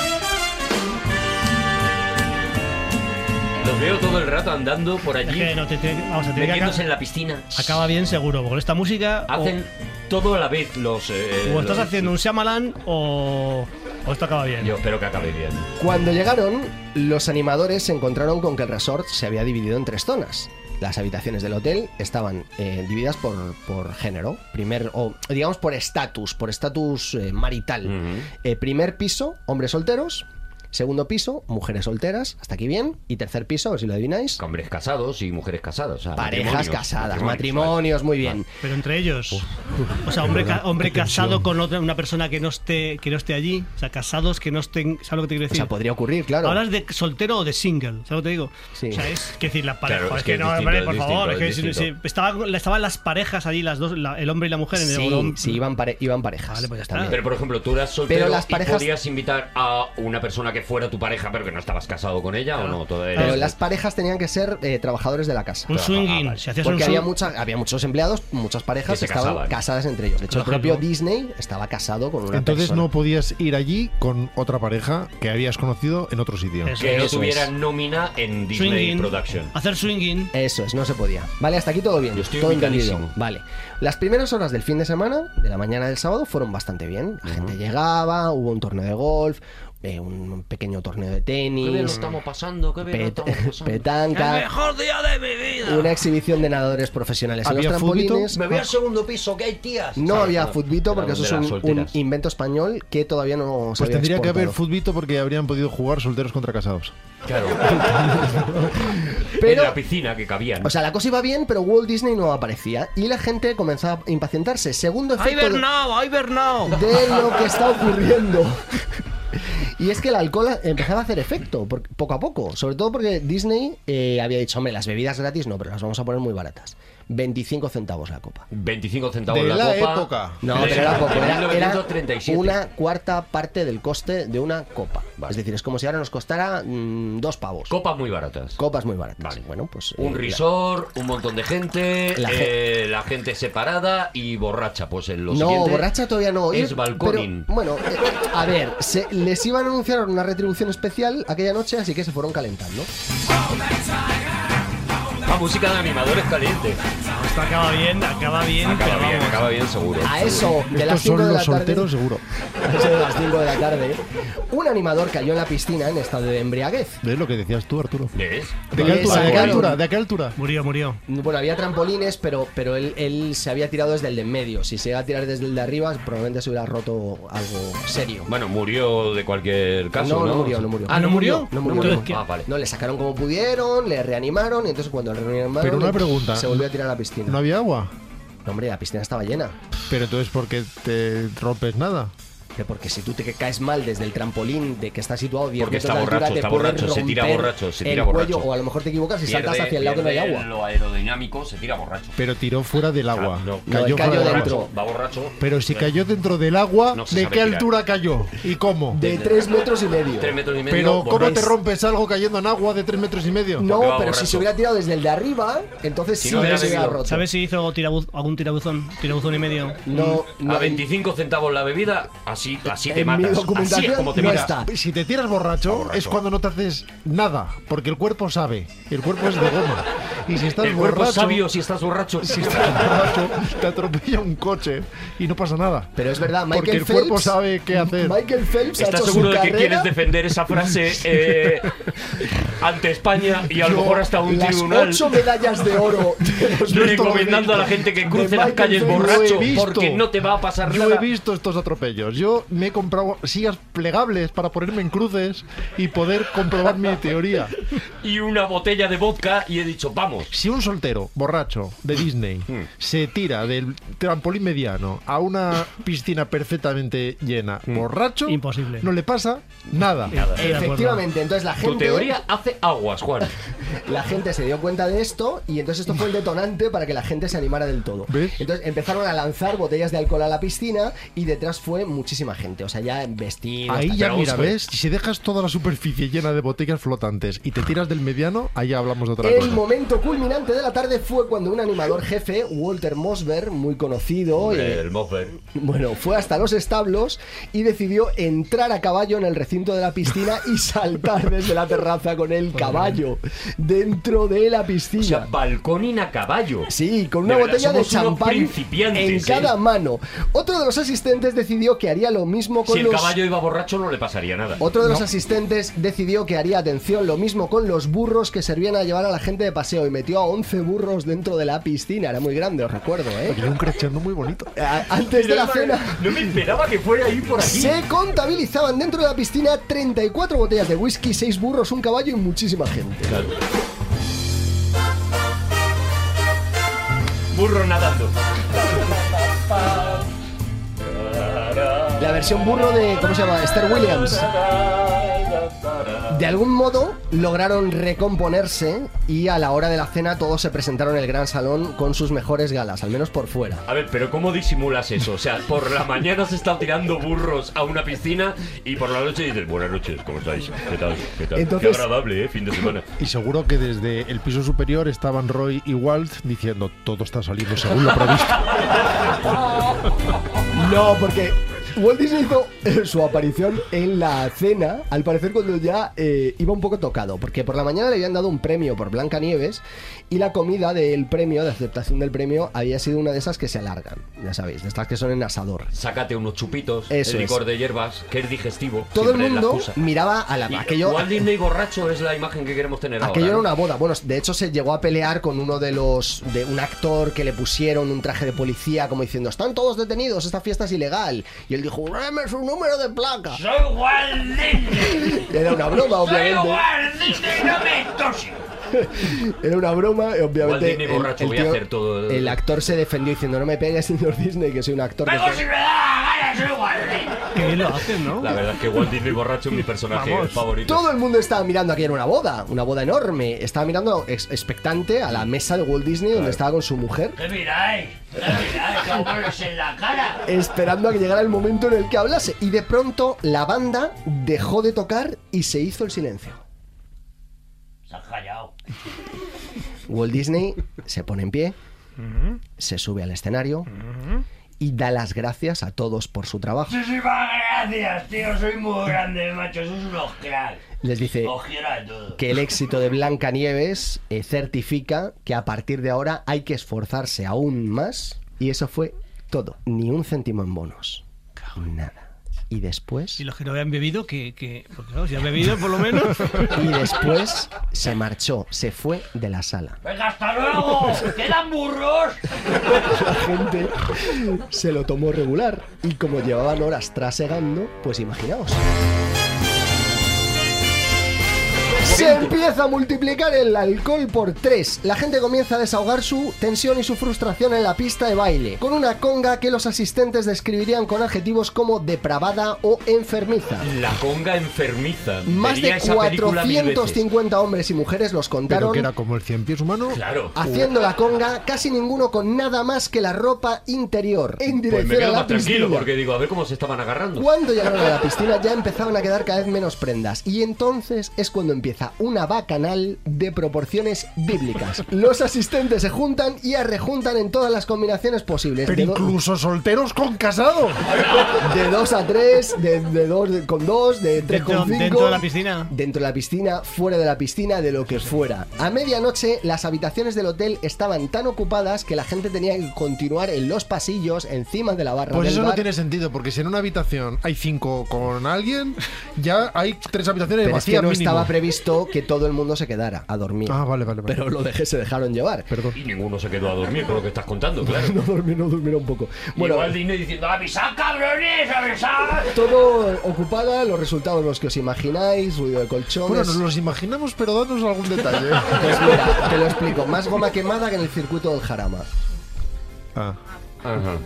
Los veo todo el rato andando por allí. Es que no, te- te- vamos a tener que metiéndose aca- en la piscina. Acaba bien seguro, porque con esta música. o- Hacen todo a la vez los. eh, o, estás los- haciendo un Shyamalan o, o esto acaba bien. Yo espero que acabe bien. Cuando llegaron, los animadores se encontraron con que el resort se había dividido en tres zonas. Las habitaciones del hotel estaban eh, divididas por, por género, primer o digamos por estatus, por estatus eh, marital. Eh, primer piso, hombres solteros. Segundo piso, mujeres solteras, hasta aquí bien. Y tercer piso, a ver si lo adivináis. Hombres casados y mujeres casadas. o sea, Parejas matrimonios, casadas, matrimonios, matrimonios, muy bien. Pero entre ellos. O sea, hombre, ca- hombre casado con otra, una persona que no esté que no esté allí. O sea, casados que no estén. ¿Sabes lo que te quiero O decir? sea, podría ocurrir, claro. Hablas de soltero o de single, ¿sabes lo que te digo? Sí. O sea, es que decir, la pareja. Claro, es es que no, distinto, hombre, es por distinto, favor, es es que si- distinto. si- estaba- estaban las parejas allí, las dos, la- el hombre y la mujer en el Sí, bolón. sí, iban, pare- iban parejas. Vale, pues ya está. Pero por ejemplo, tú eras soltero Pero las y parejas- podías invitar a una persona que fuera tu pareja, pero que no estabas casado con ella o no. Todavía Pero eres- las parejas tenían que ser eh, trabajadores de la casa. Un swinging. vale. Si hacías un Porque había, swing- mucha, había muchos empleados, muchas parejas Que estaban casaban. casadas entre ellos. De hecho, el propio Disney estaba casado con una Entonces persona. no podías ir allí con otra pareja que habías conocido en otro sitio. Eso. que no Eso tuviera es. nómina en Disney swinging. Production. Hacer swinging. Eso es, no se podía. Vale, hasta aquí todo bien. Yo estoy todo entendido. Vale. Las primeras horas del fin de semana, de la mañana del sábado, fueron bastante bien. La gente llegaba, hubo un torneo de golf, eh, un pequeño torneo de Qué bien lo tenis, estamos pasando, qué bien lo pet- estamos pasando. petanca, mejor día de mi vida. una exhibición de nadadores profesionales en los trampolines. Me voy al segundo piso, que hay tías. No ¿Sabes? había futbito porque eso es un, invento español que todavía no se Pues había tendría que haber futbito porque habrían podido jugar solteros contra casados. Claro. Pero- en la piscina que cabían. O sea, la cosa iba bien, pero Walt Disney no aparecía y la gente comenzaba a impacientarse. Segundo ¡Ay, efecto de, Bernau! ¡Ay, Bernau! de lo que está ocurriendo. Y es que el alcohol empezaba a hacer efecto poco a poco, sobre todo porque Disney eh, había dicho, hombre, las bebidas gratis no, pero las vamos a poner muy baratas. 25 centavos la copa. 25 centavos De la, la copa. época. No, De- pero era poco, de era, era 1937. una cuarta parte del coste de una copa. Vale. Es decir, es como si ahora nos costara mm, dos pavos. Copas muy baratas. Copas muy baratas. Vale. Bueno, pues. Un eh, resort, un montón de gente, La eh, la gente separada y borracha. Pues en lo no, siguiente borracha todavía no. es balconing. pero, bueno, eh, a ver, se- les iban a anunciar una retribución especial aquella noche, así que se fueron calentando. Ah, música de animadores caliente. Esto acaba bien, acaba bien, Acaba pero bien, vamos. acaba bien seguro. A eso de las Estos 5 son de la los tarde. solteros, seguro. a eso de las 5 de la tarde. Un animador cayó en la piscina en estado de embriaguez. ¿Ves lo que decías tú, Arturo? ¿Ves? ¿De qué altura? ¿De qué altura? ¿De qué altura? Murió, murió. Bueno, había trampolines, pero, pero él, él se había tirado desde el de en medio. Si se iba a tirar desde el de arriba, probablemente se hubiera roto algo serio. Bueno, murió de cualquier caso, no, ¿no? no murió, no murió. Ah, ¿no murió? No murió. No. Ah, vale. No, le sacaron como pudieron, le reanimaron y entonces cuando le reanimaron Pero una le- pregunta. se volvió a tirar a la piscina. ¿No había agua? No, hombre, la piscina estaba llena. Pero entonces, ¿por qué te rompes nada? Que Porque si tú te caes mal desde el trampolín de que está situado 10 Porque metros está de altura, borracho, te está puedes borracho, se tira borracho, se el tira cuello, borracho. o a lo mejor te equivocas y saltas hacia el lado que no hay agua. Lo aerodinámico se tira borracho. Pero tiró fuera del agua. no. Cayó dentro. Va borracho. Pero si cayó dentro del agua, No ¿de qué tirar. altura cayó? ¿Y cómo? De 3 metros y medio. Tres metros y medio. Pero ¿cómo borracho. te rompes algo cayendo en agua de 3 metros y medio? No, pero si se hubiera tirado desde el de arriba, entonces Si sí hubiera se hubiera roto. ¿Sabes si hizo tirabuz- algún tirabuzón? Tirabuzón y medio. No, no. A 25 centavos la bebida, así, así te En mi matas. Así documentación es como te no matas. está. Si te tiras borracho, es cuando no te haces nada, porque el cuerpo sabe, el cuerpo es de goma. Y si estás El cuerpo borracho, sabio si estás borracho. si estás borracho, te atropella un coche y no pasa nada. Pero es verdad, Michael Porque el Phelps, cuerpo sabe qué hacer. Michael Phelps ha ¿Estás hecho seguro su de que carrera quieres defender esa frase eh, ante España y a lo Yo, mejor hasta un las tribunal? ocho medallas de oro de recomendando a la gente que cruce las calles Phelps. borracho Yo porque no te va a pasar Yo nada. he visto estos atropellos. Yo me he comprado sillas plegables para ponerme en cruces y poder comprobar mi teoría. Y una botella de vodka y he dicho, vamos. Si un soltero borracho de Disney Hmm. se tira del trampolín mediano a una piscina perfectamente llena Hmm. borracho, Imposible. no le pasa nada. Efectivamente, entonces la gente Tu teoría hace aguas, Juan. la gente se dio cuenta de esto y entonces esto fue el detonante para que la gente se animara del todo. ¿Ves? Entonces empezaron a lanzar botellas de alcohol a la piscina y detrás fue muchísima gente, o sea, ya vestidos. Ahí tal. ya, mira. ¿ves? Si dejas toda la superficie llena de botellas flotantes y te tiras del mediano, ahí hablamos de otra El cosa. momento culminante de la tarde fue cuando un animador jefe, Walter Mosber, muy conocido, eh, El Moffer. bueno, fue hasta los establos y decidió entrar a caballo en el recinto de la piscina y saltar desde la terraza con el caballo dentro de la piscina. O sea, balconing a caballo. Sí, con una De verdad, botella de champán en ¿eh? cada mano. Otro de los asistentes decidió que haría lo mismo con Si el caballo iba borracho no le pasaría nada. otro de los asistentes decidió que haría atención lo mismo con los burros que servían a llevar a la gente de paseo y metió a 11 burros dentro de la piscina. Era muy grande, os recuerdo, ¿eh? Oye, un crescendo muy bonito. A- Antes de la cena No me esperaba que fuera ahí por aquí. se contabilizaban dentro de la piscina 34 botellas de whisky, 6 burros, un caballo y muchísima gente. Burro nadando. La versión burro de, ¿cómo se llama? Esther Williams. De algún modo lograron recomponerse y a la hora de la cena todos se presentaron en el gran salón con sus mejores galas, al menos por fuera. A ver, pero ¿cómo disimulas eso? O sea, por la mañana se están tirando burros a una piscina y por la noche dices, buenas noches, ¿cómo estáis? ¿Qué tal? ¿Qué tal? Entonces- Qué agradable, ¿eh? Fin de semana. Y seguro que desde el piso superior estaban Roy y Walt diciendo todo está saliendo según lo previsto. No, porque Walt Disney hizo eh, su aparición en la cena, al parecer cuando ya eh, iba un poco tocado, porque por la mañana le habían dado un premio por Blancanieves y la comida del premio, de aceptación del premio, había sido una de esas que se alargan, ya sabéis, de estas que son en asador. Sácate unos chupitos, Eso el es. licor de hierbas, que es digestivo. Todo el mundo miraba a la... Y Aquello, Walt Disney borracho es la imagen que queremos tener Aquello ahora. era ¿no? una boda. Bueno, de hecho se llegó a pelear con uno de los. de un actor que le pusieron un traje de policía, como diciendo, están todos detenidos, esta fiesta es ilegal. Y él dijo, dame su número de placa. Soy Walt Disney. Era una broma, Soy obviamente. Walt Disney, no me. Era una broma, y obviamente. Walt Disney borracho, voy a hacer todo el- el actor se defendió diciendo, no me pegues, señor Disney, que soy un actor. que Vengo fue-". si me da la gana, soy Walt Disney. Que bien lo hacen, ¿no? La verdad es que Walt Disney borracho es mi personaje Vamos. favorito. Todo el mundo estaba mirando aquí era una boda, una boda enorme. Estaba mirando ex- expectante a la mesa de Walt Disney donde estaba con su mujer. ¿Qué miráis? ¿Qué miráis? ¡Qué buenos en la cara! esperando a que llegara el momento en el que hablase. Y de pronto la banda dejó de tocar y se hizo el silencio. Se han callado. Walt Disney se pone en pie, se sube al escenario y da las gracias a todos por su trabajo. Muchísimas gracias, tío. Soy muy grande, macho. Sois unos cracks. Les dice que el éxito de Blancanieves eh, certifica que a partir de ahora hay que esforzarse aún más. Y eso fue todo. Ni un céntimo en bonos. Nada. Y después... Y los que no habían bebido, que. que porque claro, si han bebido, por lo menos. Y después se marchó, se fue de la sala. ¡Venga, hasta luego! ¡Quedan burros! La gente se lo tomó regular y como llevaban horas trasegando, pues imaginaos. Se empieza a multiplicar el alcohol por tres. La gente comienza a desahogar su tensión y su frustración en la pista de baile, con una conga que los asistentes describirían con adjetivos como depravada o enfermiza. La conga enfermiza. Más de esa película mil veces. 450 hombres y mujeres los Pero contaron. que era como el cien pies humano. Claro. Haciendo la conga, casi ninguno con nada más que la ropa interior. En Pues me dirección a la más tranquilo piscina. porque digo, a ver cómo se estaban agarrando. Cuando llegaron a la piscina ya empezaban a quedar cada vez menos prendas. Y entonces es cuando empieza una bacanal de proporciones bíblicas. Los asistentes se juntan y arrejuntan en todas las combinaciones posibles. Pero incluso solteros con casados. de 2 a 3, de, de 2 con 2, de 3 Dentro, con 5. dentro de la piscina. Dentro de la piscina, fuera de la piscina, de lo que fuera. A medianoche, las habitaciones del hotel estaban tan ocupadas que la gente tenía que continuar en los pasillos, encima de la barra Pues del eso no tiene sentido, porque si en una habitación hay cinco con alguien, ya hay tres habitaciones Pero es que vacías no mínimo. estaba previsto que todo el mundo se quedara a dormir. Ah, vale, vale, vale. Pero lo dejé, se dejaron llevar. Perdón. Y ninguno se quedó a dormir con lo que estás contando, claro. No durmieron, durmieron un poco. Bueno, Igual Disney diciendo, avisad cabrones, avisad. todo ocupada, los resultados los que os imagináis, ruido de colchones. Bueno, nos los imaginamos, pero danos algún detalle. Pues mira, te lo explico. Más goma quemada que en el circuito del Jarama. Ah. Ajá.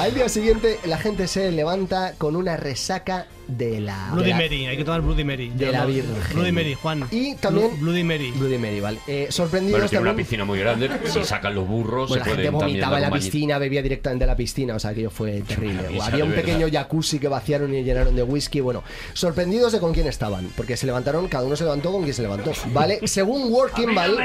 Al día siguiente, la gente se levanta con una resaca de la. de Bloody la- Mary, hay que tomar Bloody Mary. de la Virgen. Bloody Mary, Juan. Y también. Bloody Mary. Bloody Mary, vale. Eh, sorprendidos Bueno, tiene una piscina muy grande. Si sacan los burros, Pues la se gente vomitaba en la piscina, bebía directamente de la piscina, o sea, aquello fue terrible. Había un pequeño jacuzzi que vaciaron y llenaron de whisky. Bueno, sorprendidos de con quién estaban, porque se levantaron, cada uno se levantó con quien se levantó. ¿Vale? Según Ward Kimball,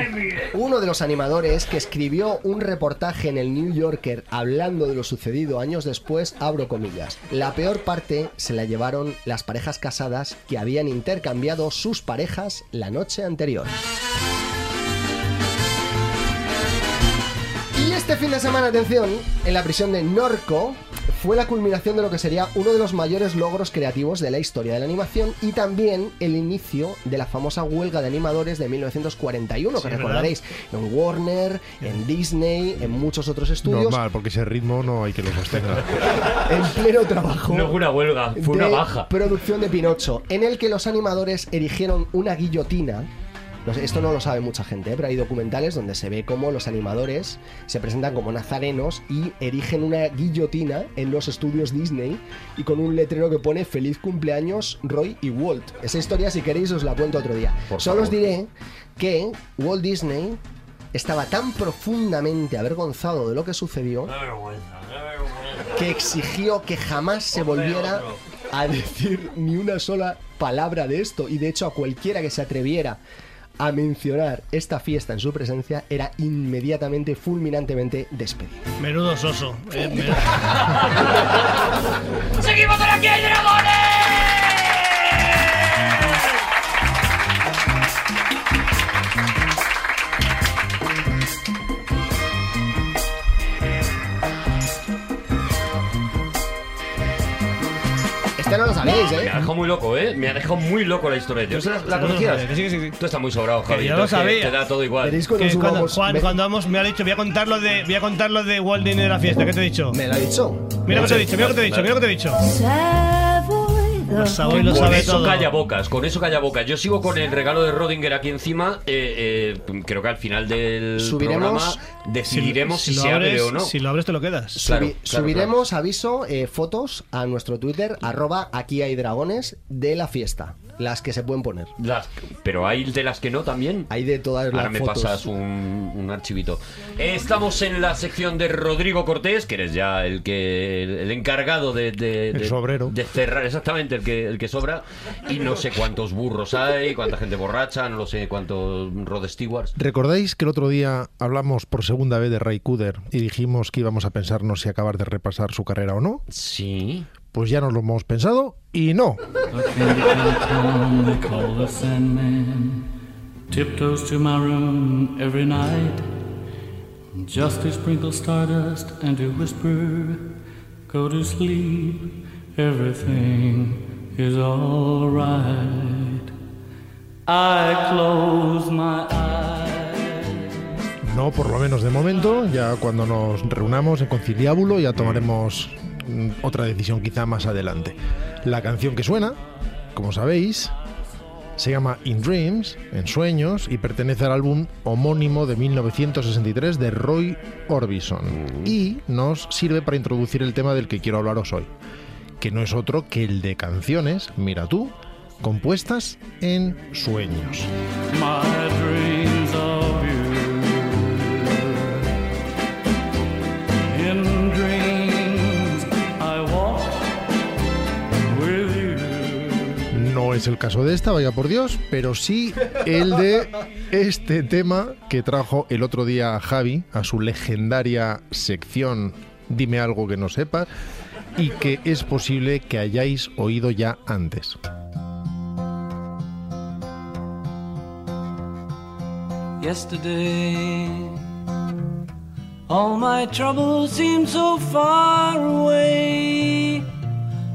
uno de los animadores que escribió un reportaje en el New Yorker hablando de lo sucedido años después, abro comillas. La peor parte se la llevaron las parejas casadas que habían intercambiado sus parejas la noche anterior. Y este fin de semana, atención, en la prisión de Norco fue la culminación de lo que sería uno de los mayores logros creativos de la historia de la animación y también el inicio de la famosa huelga de animadores de 1941, que recordaréis en Warner, en Disney, en muchos otros estudios, Normal, porque ese ritmo no hay que lo sostenga. en pleno trabajo. No fue una huelga, fue una baja. producción de Pinocho, en el que los animadores erigieron una guillotina. No sé, Esto no lo sabe mucha gente, ¿eh? pero hay documentales donde se ve cómo los animadores se presentan como nazarenos y erigen una guillotina en los estudios Disney y con un letrero que pone Feliz cumpleaños Roy y Walt. Esa historia, si queréis, os la cuento otro día. Por Solo os diré que Walt Disney estaba tan profundamente avergonzado de lo que sucedió que exigió que jamás se volviera a decir ni una sola palabra de esto y de hecho a cualquiera que se atreviera a mencionar esta fiesta en su presencia era inmediatamente, fulminantemente despedido. Menudo soso. Eh, ¡Seguimos en aquí hay dragones! Sabéis, Me ¿eh? ha dejado muy loco, ¿eh? Me ha dejado muy loco la historia. ¿Tú la, la conocías? que sí, que sí, que sí. Tú estás muy sobrado, Javi. yo lo sabía. Te da todo igual. Cuando que Juan, me- cuando vamos, me ha dicho, voy a contar lo de, voy a contar lo de Walt Disney de la fiesta. ¿Qué te he dicho? ¿Me lo ha dicho? Mira lo que te he dicho, mira lo que te he dicho, mira lo que te he dicho. Lo sabe, lo Con sabe eso todo. calla bocas, con eso calla bocas. Yo sigo con el regalo de Rodinger aquí encima. eh, eh, creo que al final del Subiremos- programa decidiremos si, lo se abre abres, o no. Si lo abres, te lo quedas. Claro, Subi- claro, subiremos, aviso, eh, fotos a nuestro Twitter, arroba aquí hay dragones, de la fiesta. Las que se pueden poner. Las- pero hay de las que no también. Hay de todas Ahora las me fotos. pasas un, un archivito. Estamos en la sección de Rodrigo Cortés, que eres ya el que el, el encargado de, de- El sobrero. de cerrar, exactamente el que el que sobra. Y no sé cuántos burros hay, cuánta gente borracha, no lo sé cuántos Rod Stewarts. ¿Recordáis que el otro día hablamos por segunda vez de Ray Cooder y dijimos que íbamos a pensarnos si acabar de repasar su carrera o no? Sí. Pues ya nos lo hemos pensado y no. Tiptoes to my room every night, just to sprinkle stardust and to whisper, "Go to sleep, everything is alright." I close my eyes. No, por lo menos de momento. Ya cuando nos reunamos en conciliábulo ya tomaremos otra decisión quizá más adelante. La canción que suena, como sabéis, se llama In Dreams, en sueños, y pertenece al álbum homónimo de 1963 de Roy Orbison. Y nos sirve para introducir el tema del que quiero hablaros hoy, que no es otro que el de canciones, mira tú, compuestas en sueños. My es el caso de esta, vaya por Dios, pero sí el de este tema que trajo el otro día Javi a su legendaria sección Dime algo que no sepas y que es posible que hayáis oído ya antes.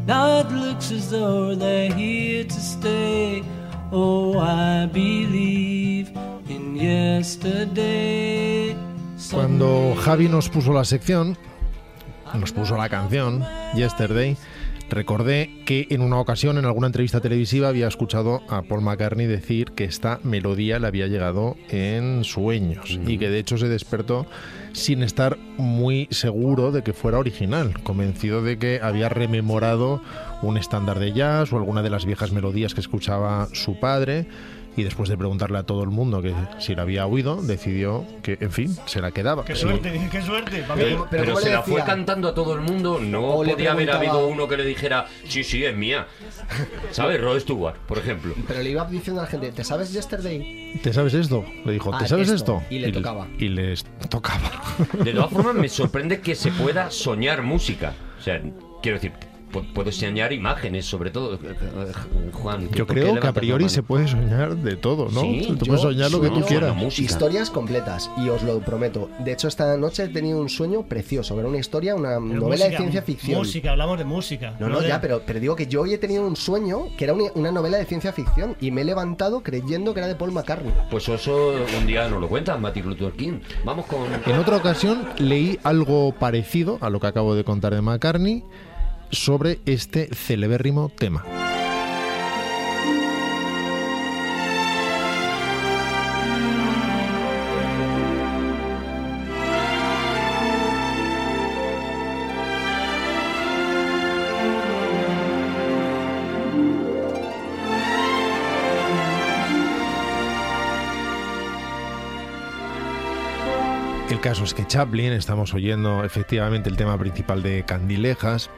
Now it looks as though they're here to stay. Oh, I believe in. Cuando Javi nos puso la sección, nos puso la canción Yesterday, recordé que en una ocasión, en alguna entrevista televisiva, había escuchado a Paul McCartney decir que esta melodía le había llegado en sueños y que de hecho se despertó sin estar muy seguro de que fuera original, convencido de que había rememorado un estándar de jazz o alguna de las viejas melodías que escuchaba su padre y después de preguntarle a todo el mundo que si la había oído, decidió que, en fin, se la quedaba. Qué Sí. suerte, qué suerte. Pero, pero pero ¿cómo se le la fue decía? cantando a todo el mundo. No O podía haber habido uno que le dijera, sí, sí, es mía. ¿Sabes? Rod Stewart, por ejemplo. Pero le iba diciendo a la gente, ¿te sabes Yesterday? ¿Te sabes esto? Le dijo, ¿te Ah, sabes esto. esto? Y le tocaba. Y les tocaba. De todas formas, me sorprende que se pueda soñar música. O sea, quiero decir, pu- puedo soñar imágenes, sobre todo. Juan, Yo ¿por qué creo que a priori se puede soñar de todo, ¿no? Sí, Tú yo puedes soñar lo que tú quieras. Historias completas, y os lo prometo. De hecho, esta noche he tenido un sueño precioso. Era una historia, una Pero novela de ciencia ficción. Música, hablamos de música. No, no, de- ya, pero, pero digo que yo hoy he tenido un sueño que era una, una novela de ciencia ficción y me he levantado creyendo que era de Paul McCartney. Pues eso un día nos lo cuentas, Martin Luther King. Vamos con... En otra ocasión leí algo parecido a lo que acabo de contar de McCartney sobre este celebérrimo tema. El caso es que Chaplin, estamos oyendo efectivamente el tema principal de Candilejas,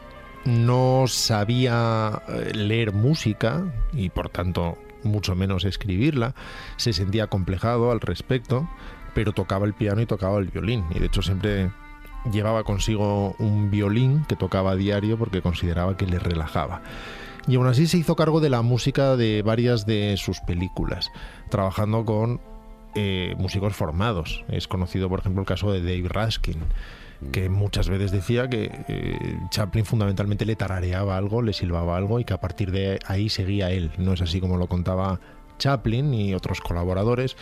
no sabía eh, leer música y por tanto mucho menos escribirla, se sentía complejado al respecto, pero tocaba el piano y tocaba el violín y de hecho siempre llevaba consigo un violín que tocaba a diario porque consideraba que le relajaba. Y aún así se hizo cargo de la música de varias de sus películas, trabajando con eh, músicos formados. Es conocido, por ejemplo, el caso de Dave Raskin, que muchas veces decía que eh, Chaplin fundamentalmente le tarareaba algo, le silbaba algo y que a partir de ahí seguía él. No es así como lo contaba Chaplin y otros colaboradores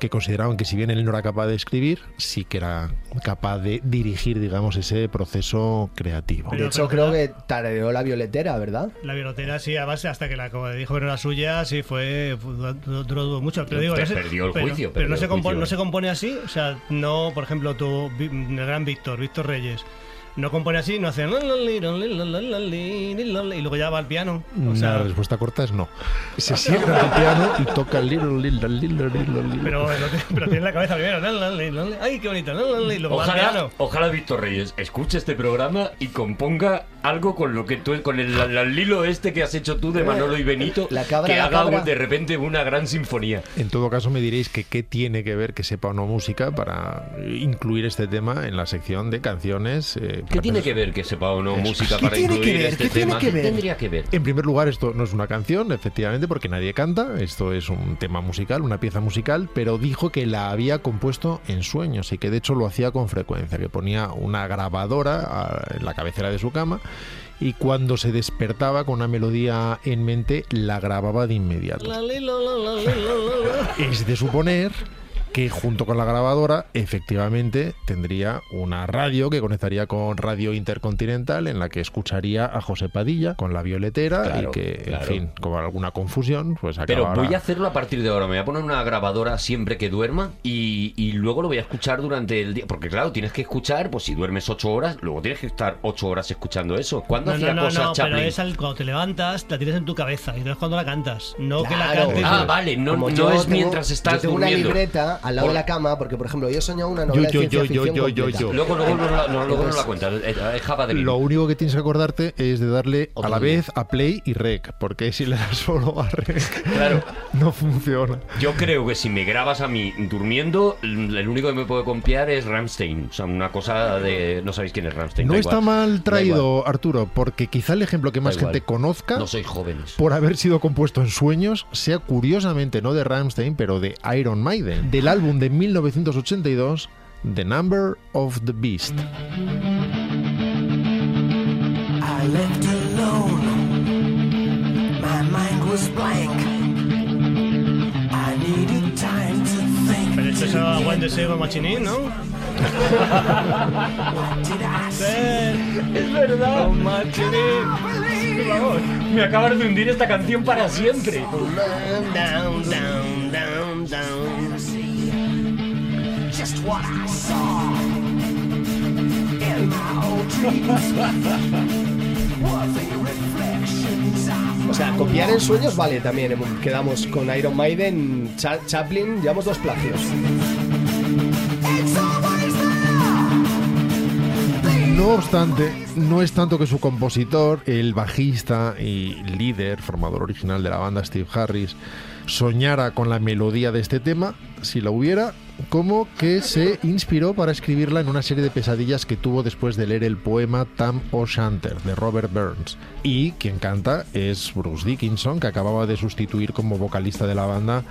que consideraban que si bien él no era capaz de escribir, sí que era capaz de dirigir, digamos, ese proceso creativo. de hecho, creo que tarareó la violetera, ¿verdad? La biblotera sí, a base hasta que la como dijo que no era suya, sí fue, duró, duró mucho. Pero digo, no perdió el pero- juicio, Pero no se, el compone, juicio. no se compone así, o sea, no, por ejemplo, tu vi- el gran Víctor, Víctor Reyes. No compone así, no hace y luego ya va al piano. O la sea, respuesta corta es no. Se sienta al piano y toca little, little, little. pero, pero tiene la cabeza primero. Ay, qué bonito. Y luego va al Ojalá, piano. ojalá Víctor Reyes escuche este programa y componga algo con lo que tú, con el, el- el hilo este que has hecho tú de Manolo y Benito, La cabra, que la haga cabra. de repente una gran sinfonía. En todo caso, me diréis que qué tiene que ver que sepa o no música para incluir este tema en la sección de canciones. eh, ¿Qué para tiene que ver que sepa o no Eso. música ¿Qué para tiene que incluir ver? este ¿Qué tiene tema? que ver? tendría que ver? En primer lugar, esto no es una canción, efectivamente, porque nadie canta. Esto es un tema musical, una pieza musical, pero dijo que la había compuesto en sueños y que de hecho lo hacía con frecuencia, que ponía una grabadora ah, en la cabecera de su cama y cuando se despertaba con una melodía en mente la grababa de inmediato. Es de suponer que junto con la grabadora efectivamente tendría una radio que conectaría con Radio Intercontinental en la que escucharía a José Padilla con la violetera Claro, y que, claro. en fin, con alguna confusión, pues Pero acabara- voy a hacerlo a partir de ahora. Me voy a poner una grabadora siempre que duerma y, y luego lo voy a escuchar durante el día. Porque claro, tienes que escuchar, pues si duermes ocho horas, luego tienes que estar ocho horas escuchando eso. ¿Cuándo No, hacía no, no, cosas no, Chaplin? pero es al- cuando te levantas, la tienes en tu cabeza y entonces cuando la cantas. No que la Claro. cantes. Ah, vale, no, no yo es tengo- mientras yo estás tengo durmiendo. una libreta al lado Por- de la cama, porque por ejemplo yo he soñado una novela yo, de ciencia yo, yo, ficción yo, yo. Luego, luego, no, la- no, luego no la cuenta. Es, es Java de Lo único que tienes que acordarte es de darle a la vez a play y rec, porque si le das solo a rec, Claro. no funciona. Yo creo que si me grabas a mí durmiendo, el único que me puede copiar es Ramstein. O sea, una cosa de. No sabéis quién es Ramstein. No está mal traído, Arturo, porque quizá el ejemplo que más gente conozca No sois jóvenes. por haber sido compuesto en sueños sea curiosamente no de Rammstein, pero de Iron Maiden, del álbum de 1982, The Number of the Beast. I left alone. My mind was blank. I needed time to think. Pero esto es a ¿no? Es verdad. Me acabas de hundir esta canción para siempre. Down, down, down, down. Just what I saw in my old dreams. Was a reflections of O sea, copiar en sueños vale también. Quedamos con Iron Maiden, Cha- Chaplin, llevamos dos plagios. No obstante, no es tanto que su compositor, el bajista y líder, formador original de la banda Steve Harris, soñara con la melodía de este tema, si la hubiera, como que se inspiró para escribirla en una serie de pesadillas que tuvo después de leer el poema Tam O'Shanter de Robert Burns. Y quien canta es Bruce Dickinson, que acababa de sustituir como vocalista de la banda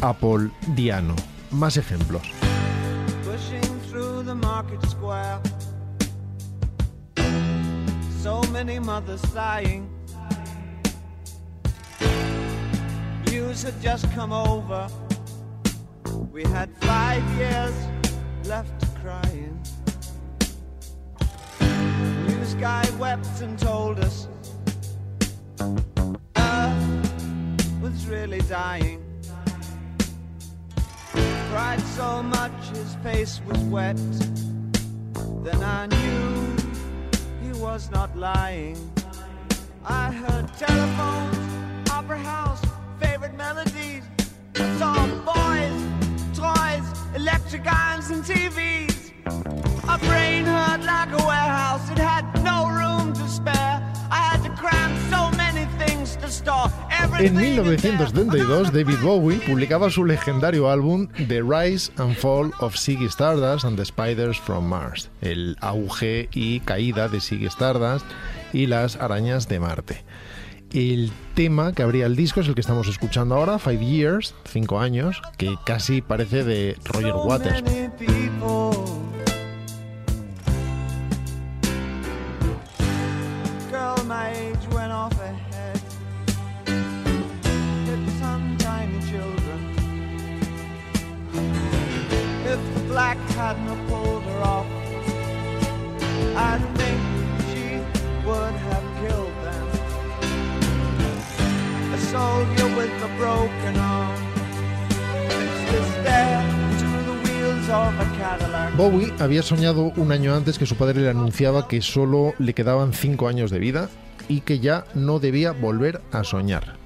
a Paul Diano. Más ejemplos. So many mothers. News just come over. We had five years left crying. News guy wept and told us Earth was really dying. Cried so much his face was wet. Then I knew he was not lying. I heard telephones, opera house, favorite melodies. Saw boys, electric irons, and TVs. My brain hurt like a warehouse, it had no room to spare. I had to cram so many things to store. En Everything in there. 1972, David Bowie publicaba su legendario álbum The Rise and Fall of Ziggy Stardust and the Spiders from Mars, el auge y caída de Ziggy Stardust y las arañas de Marte. El tema que abría el disco es el que estamos escuchando ahora, Five Years, cinco años, que casi parece de Roger Waters. black pulled her off, I think soldier with a broken arm. Bowie había soñado un año antes que su padre le anunciaba que solo le quedaban cinco años de vida y que ya no debía volver a soñar.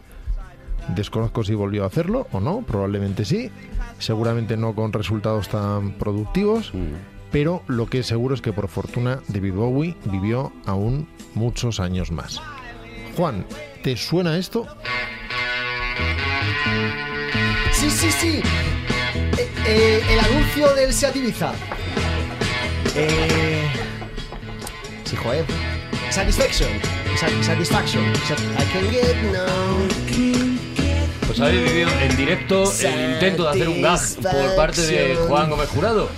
Desconozco si volvió a hacerlo o no, probablemente sí, seguramente no con resultados tan productivos, pero lo que es seguro es que por fortuna David Bowie vivió aún muchos años más. Juan, ¿te suena esto? Sí, sí, sí. Eh, eh, el anuncio del Seat Ibiza. Eh... Sí, joder. Satisfaction. Sa- satisfaction. Sat- I can get no. Pues habéis vivido en directo el intento de hacer un gag por parte de Juan Gómez Jurado.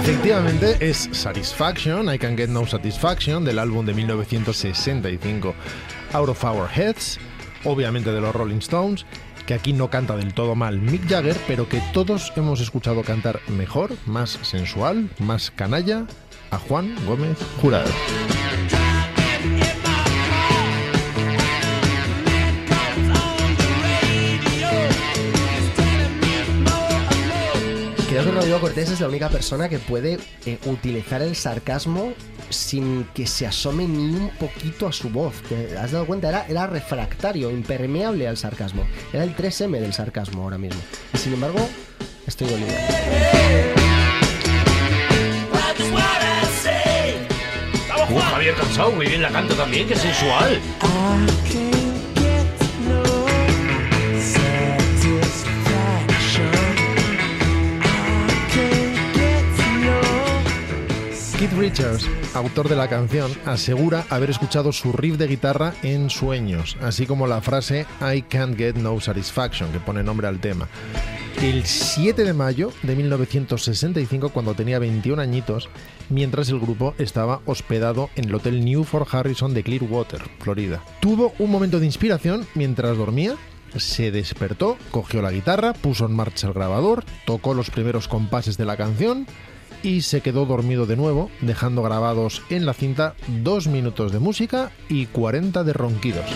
Efectivamente, es Satisfaction, I Can Get No Satisfaction, del álbum de 1965, Out of Our Heads, obviamente de los Rolling Stones, que aquí no canta del todo mal Mick Jagger, pero que todos hemos escuchado cantar mejor, más sensual, más canalla, a Juan Gómez Jurado. Creo que Rodrigo Cortés es la única persona que puede eh, utilizar el sarcasmo sin que se asome ni un poquito a su voz. ¿Te has dado cuenta? Era, era refractario, impermeable al sarcasmo. Era el 3M del sarcasmo ahora mismo. Y sin embargo, Estoy dolido. Uh, Javier Cansado, muy bien la canta también, que sensual. Keith Richards, autor de la canción, asegura haber escuchado su riff de guitarra en sueños, así como la frase I can't get no satisfaction, que pone nombre al tema. El 7 de mayo de 1965, cuando tenía 21 añitos, mientras el grupo estaba hospedado en el Hotel Newford Harrison de Clearwater, Florida. Tuvo un momento de inspiración mientras dormía se despertó, cogió la guitarra, puso en marcha el grabador, tocó los primeros compases de la canción y se quedó dormido de nuevo, dejando grabados en la cinta dos minutos de música y 40 de ronquidos.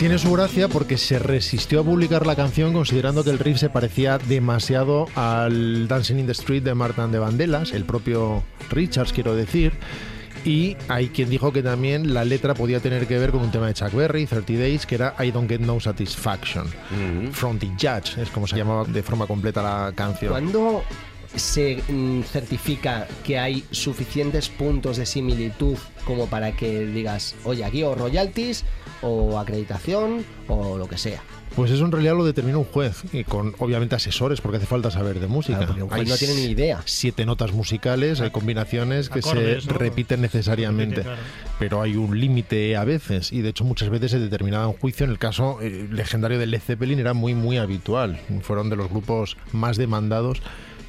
Tiene su gracia porque se resistió a publicar la canción considerando que el riff se parecía demasiado al Dancing in the Street de Martin de Vandellas, el propio Richards quiero decir, y hay quien dijo que también la letra podía tener que ver con un tema de Chuck Berry, 30 Days, que era I Don't Get No Satisfaction. From the Judge, es como se llamaba de forma completa la canción. ¿Cuándo se mm, certifica que hay suficientes puntos de similitud como para que digas, oye, aquí o royalties o acreditación o lo que sea? Pues eso en realidad lo determina un juez, y con obviamente asesores, porque hace falta saber de música. Claro, porque un juez no tiene ni idea. Siete notas musicales, hay combinaciones que Acordes, se ¿no? repiten necesariamente, Repite, claro. pero hay un límite a veces, y de hecho muchas veces se determinaba un juicio. En el caso eh, legendario de Led Zeppelin era muy, muy habitual. Fueron de los grupos más demandados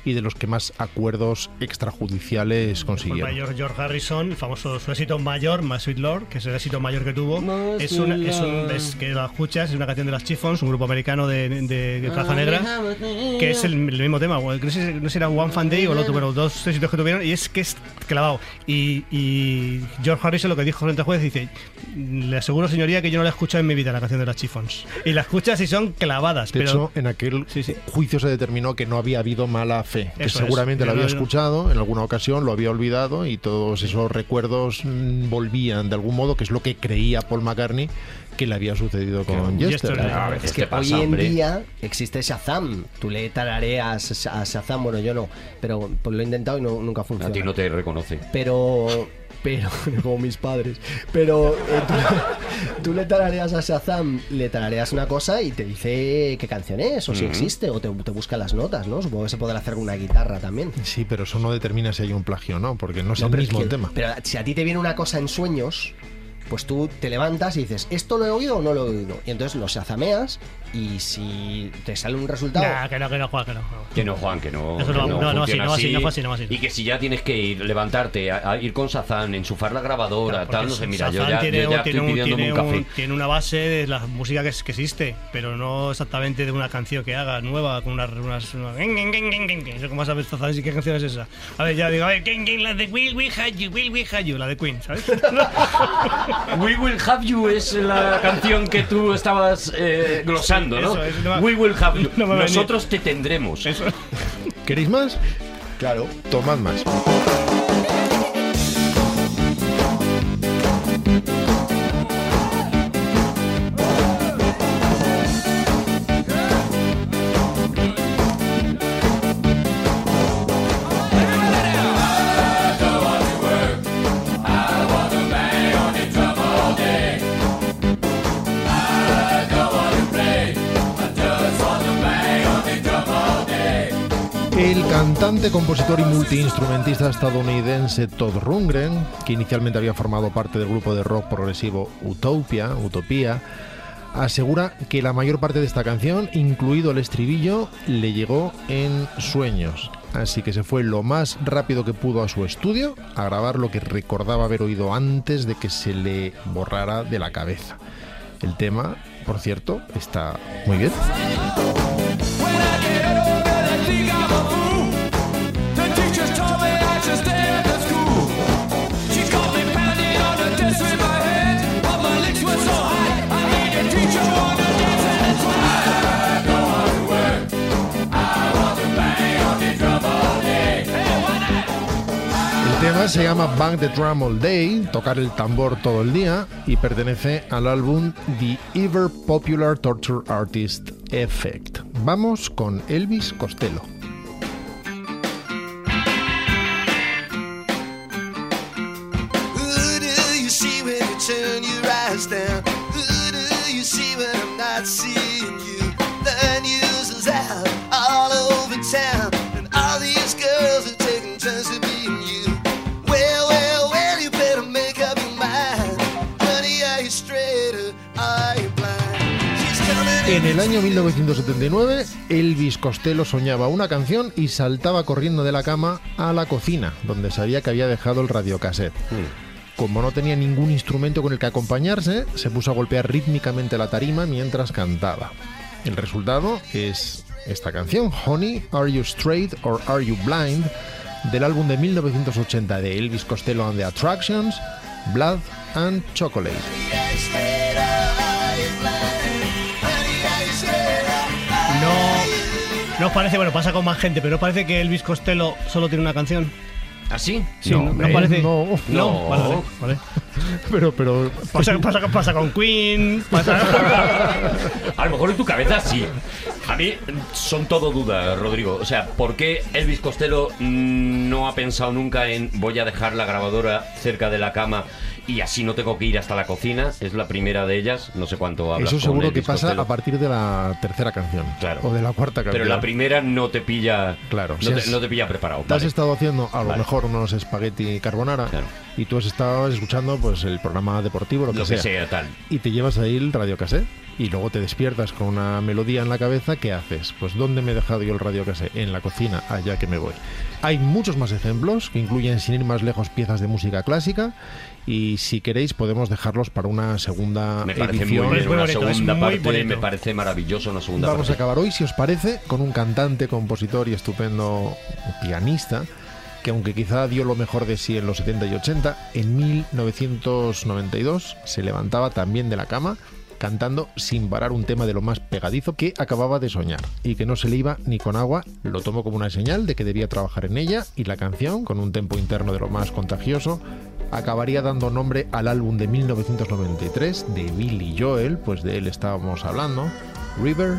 y de los que más acuerdos extrajudiciales consiguieron. mayor George Harrison, el famoso su éxito mayor, My Sweet Lord, que es el éxito mayor que tuvo, My es, una, es un es que la escuchas, es una canción de las Chiffons, un grupo americano de, de, de raza negra, que es el, el mismo tema. No sé, no sé si era One Fan Day o el otro, pero dos éxitos que tuvieron, y es que es clavado. Y, y George Harrison lo que dijo frente al juez dice: Le aseguro, señoría, que yo no la he escuchado en mi vida la canción de las Chiffons. Y la escuchas y son clavadas, De pero. hecho, en aquel juicio se determinó que no había habido mala fe, que Eso es. seguramente lo había escuchado en alguna ocasión, lo había olvidado y todos esos recuerdos mm, volvían de algún modo, que es lo que creía Paul McCartney que le había sucedido con Jester. es que hoy en día existe Shazam. Tú le tarareas a Shazam, bueno, yo no, pero pues lo he intentado y no- nunca A funciona. ti no te reconoce. Pero, pero, como mis padres. Pero eh, tú, tú le tarareas a Shazam, le tarareas una cosa y te dice qué canción es, o si existe, o te, te busca las notas, ¿no? Supongo que se podrá hacer con una guitarra también. Sí, pero eso no determina si hay un plagio o no, porque no es No, el mismo que- el tema. Pero si a ti te viene una cosa en sueños, pues tú te levantas y dices, ¿esto lo he oído o no lo he oído? Y entonces lo shazameas y si te sale un resultado... Nah, que no, que no, Juan, que no. Que no, Juan, que no. Eso no, que no, no, así, no así, no así, no así. Y que si ya tienes que ir, levantarte, a, a ir con Sazán, enchufar la grabadora, tal, no sé, mira, yo ya, tiene, yo ya tiene estoy un, tiene un café. un- tiene una base de la música que, es- que existe, pero no exactamente de una canción que haga nueva, con unas. unas una- ¿Cómo sabes, Shazam, si qué canción es esa? A ver, ya digo, a ver, la de Will We Have You, Will We Have You, la de Queen, ¿sabes? We Will Have You es la canción que tú estabas eh, glosando, ¿no? Eso, eso no me- We Will Have You. no. Nosotros te tendremos. ¿Queréis más? Claro. Tomad más. Cantante, compositor y multiinstrumentista estadounidense Todd Rundgren, que inicialmente había formado parte del grupo de rock progresivo Utopia, Utopía, asegura que la mayor parte de esta canción, incluido el estribillo, le llegó en sueños. Así que se fue lo más rápido que pudo a su estudio a grabar lo que recordaba haber oído antes de que se le borrara de la cabeza. El tema, por cierto, está muy bien. Se llama Bang the Drum All Day, tocar el tambor todo el día, y pertenece al álbum The Ever Popular Torture Artist Effect. Vamos con Elvis Costello. En el año 1979, Elvis Costello soñaba una canción y saltaba corriendo de la cama a la cocina, donde sabía que había dejado el radiocassette. Como no tenía ningún instrumento con el que acompañarse, se puso a golpear rítmicamente la tarima mientras cantaba. El resultado es esta canción, Honey, Are You Straight or Are You Blind? del álbum de 1980 de Elvis Costello and the Attractions, Blood and Chocolate. No, no os parece, bueno, pasa con más gente, pero ¿no parece que Elvis Costello solo tiene una canción? ¿Así? Sí, no, ¿no parece. no. no, vale, vale, vale. Pero, pero. Pasa, pasa, pasa con Queen, pasa... A lo mejor en tu cabeza sí. A mí son todo dudas, Rodrigo. O sea, ¿por qué Elvis Costello mm, no ha pensado nunca en voy a dejar la grabadora cerca de la cama y así no tengo que ir hasta la cocina? Es la primera de ellas. No sé cuánto hablas Eso con seguro que pasa Costello. a partir de la tercera canción. Claro. O de la cuarta canción. Pero la primera no te pilla. Claro. No, si te, has- no te pilla preparado. Te has estado haciendo a lo Vale. mejor unos espagueti carbonara y tú has estado escuchando pues el programa deportivo, lo que, Lo que sea, tal. Y te llevas ahí el radiocassette y luego te despiertas con una melodía en la cabeza, ¿qué haces? Pues ¿dónde me he dejado yo el radiocassette? En la cocina, allá que me voy. Hay muchos más ejemplos que incluyen sin ir más lejos piezas de música clásica y si queréis podemos dejarlos para una segunda Me parece edición. muy bien. Una bonito, segunda muy parte bonito. me parece maravilloso. Una segunda Vamos a acabar hoy, si os parece, con un cantante, compositor y estupendo pianista que aunque quizá dio lo mejor de sí en los 70 y 80, en 1992 se levantaba también de la cama cantando sin parar un tema de lo más pegadizo que acababa de soñar y que no se le iba ni con agua, lo tomó como una señal de que debía trabajar en ella y la canción, con un tempo interno de lo más contagioso, acabaría dando nombre al álbum de 1993 de Billy Joel, pues de él estábamos hablando, River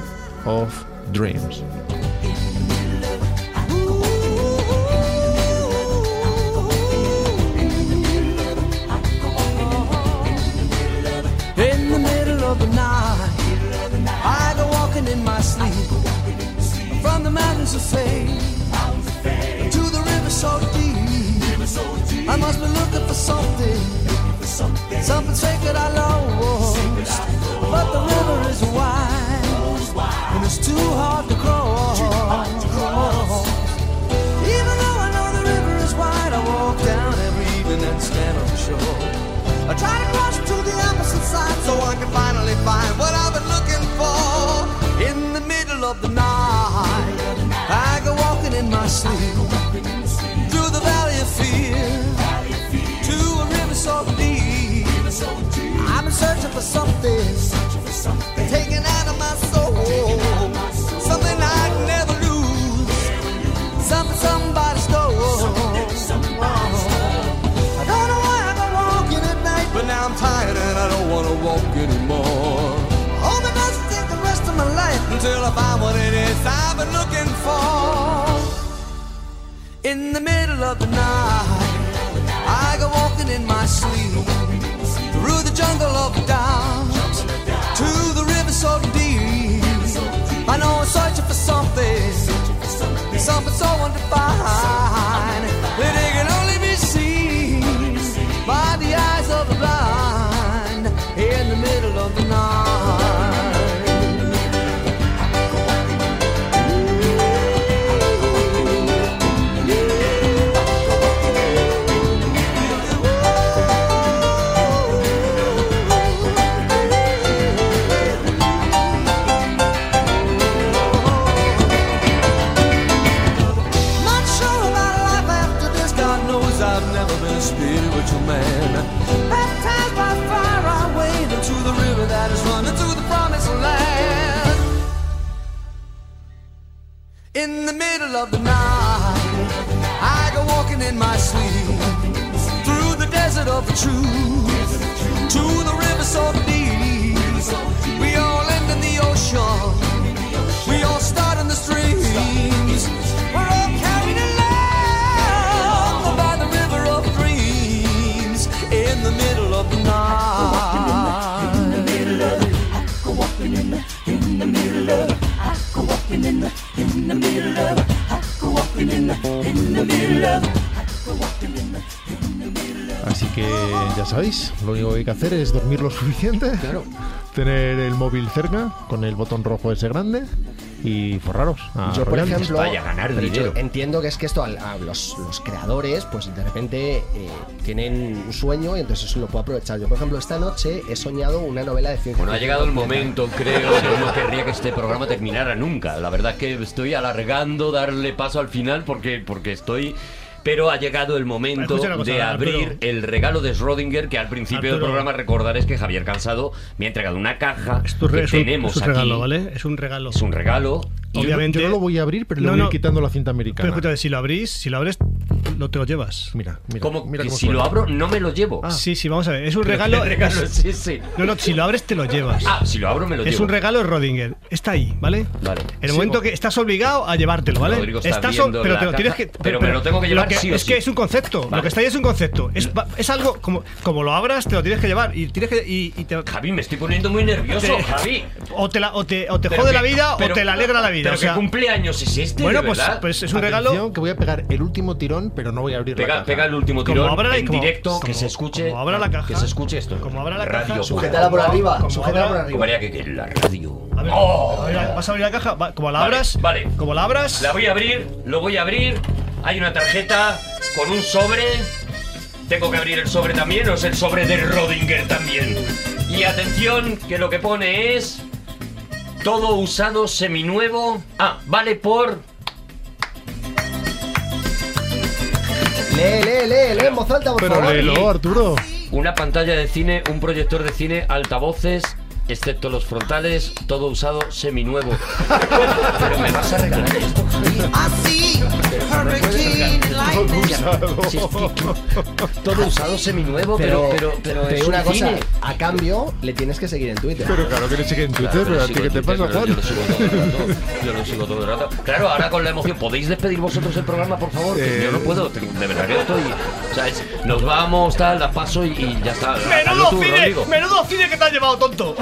of Dreams. The of the night, I go walking in my sleep from the mountains of fame to the river so deep. I must be looking for something, something sacred I lost. But the river is wide and it's too hard to cross. I try to cross to the opposite side so I can finally find what I've been looking for. In the middle of the night, I go walking in my sleep through the valley of fear to a river so deep. I've been searching for something, to walk anymore. It doesn't take the rest of my life until I find what it is I've been looking for. In the middle of the night, I go walking in my sleep hay que hacer es dormir lo suficiente, tener el móvil cerca con el botón rojo ese grande y forraros. a Yo, por ejemplo, pero yo entiendo que es que esto al- a los, los creadores, pues de repente eh, tienen un sueño y entonces eso lo puedo aprovechar. Yo, por ejemplo, esta noche he soñado una novela de ciencia Bueno, ha llegado el momento, creo, que no querría que este programa terminara nunca. La verdad es que estoy alargando, darle paso al final porque, porque estoy... Pero ha llegado el momento cosa, de Arturo. abrir el regalo de Schrödinger, que al principio del programa recordaréis que Javier Cansado me ha entregado una caja Tu re- que es un, tenemos es un aquí. regalo, ¿vale? Es un regalo. Es un regalo. Y yo no- Obviamente. Yo no lo voy a abrir, pero le No, voy a ir no. quitando la cinta americana. Pero escúchame, si lo abrís, si lo abres, no te lo llevas. Mira, mira. Como mira que cómo si suena. lo abro, no me lo llevo. Sí, sí, vamos a ver. Es un regalo. es- es? No, no, si lo abres, te lo llevas. Ah, si lo abro, me lo es llevo. un regalo de Rodinger. Está ahí, ¿vale? Vale. En el Sí, momento o- que estás obligado a llevártelo, ¿vale? Rodrigo está Estás pero la te lo tienes que. pero me lo tengo que llevar que- sí o Es sí. que es un concepto. Vale. Lo que está ahí es un concepto. Es, es algo como, como lo abras, te lo tienes que llevar. Y tienes que. Y, y te, Javi, me estoy poniendo muy nervioso, Te- Javi. o te, la- o te, o te jode que- la vida pero- o te la alegra la vida. Pero ¿qué cumpleaños es este, Bueno, pues, pues es un regalo. que voy a pegar el último tirón, pero no voy a abrir la Pega, caja. pega el último Como tirón abra la- en como- directo, que se escuche. como abra la caja. Que se escuche esto. Como abra la radio. caja. Sujétala por arriba, Como sujétala por arriba. María, que, que la radio. A ver, ¡Oh! vas a abrir la caja. Como la Vale, abras. vale. Como la abras. La voy a abrir, lo voy a abrir. Hay una tarjeta con un sobre. Tengo que abrir el sobre también, o es el sobre de Rodinger también. Y atención, que lo que pone es. Todo usado seminuevo. Ah, vale por. Lee, lee, lee, lee en voz alta, por Pero favor. léelo, Arturo. Una pantalla de cine, un proyector de cine, altavoces, excepto los frontales, todo usado seminuevo. Pero me vas a regalar esto, Todo usado. Seminuevo, pero, pero, pero, te es una cosa, cine. a cambio le tienes que seguir en Twitter. Pero claro que le sigue en Twitter, Claro, pero yo a ti sigo qué te pasa, Juan. Yo lo sigo todo el rato. Yo lo sigo todo el rato. Claro, ahora con la emoción, ¿podéis despedir vosotros el programa, por favor? Que Eh, Yo no puedo, de verdad que estoy. O sea, es- nos vamos, tal, la paso y, y ya está. ¡Menudo cine! ¡Menudo cine que te has llevado, tonto!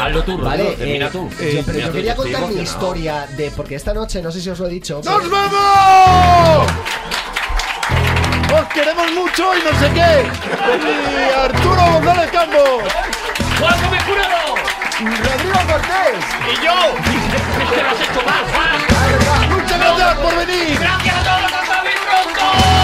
Hazlo tú, vale, termina eh, tú. Eh, pero yo quería contar mi historia de. Porque esta noche, no sé si os lo he dicho. ¡Nos pero... vamos! ¡Os queremos mucho y no sé qué! ¡Y Arturo González Campos! ¡Juan Gómez ¡Rodrigo Cortés! ¡Y yo! ¡Te lo has hecho mal, ¡Muchas gracias por venir! ¡Gracias a todos! ¡Hasta muy pronto!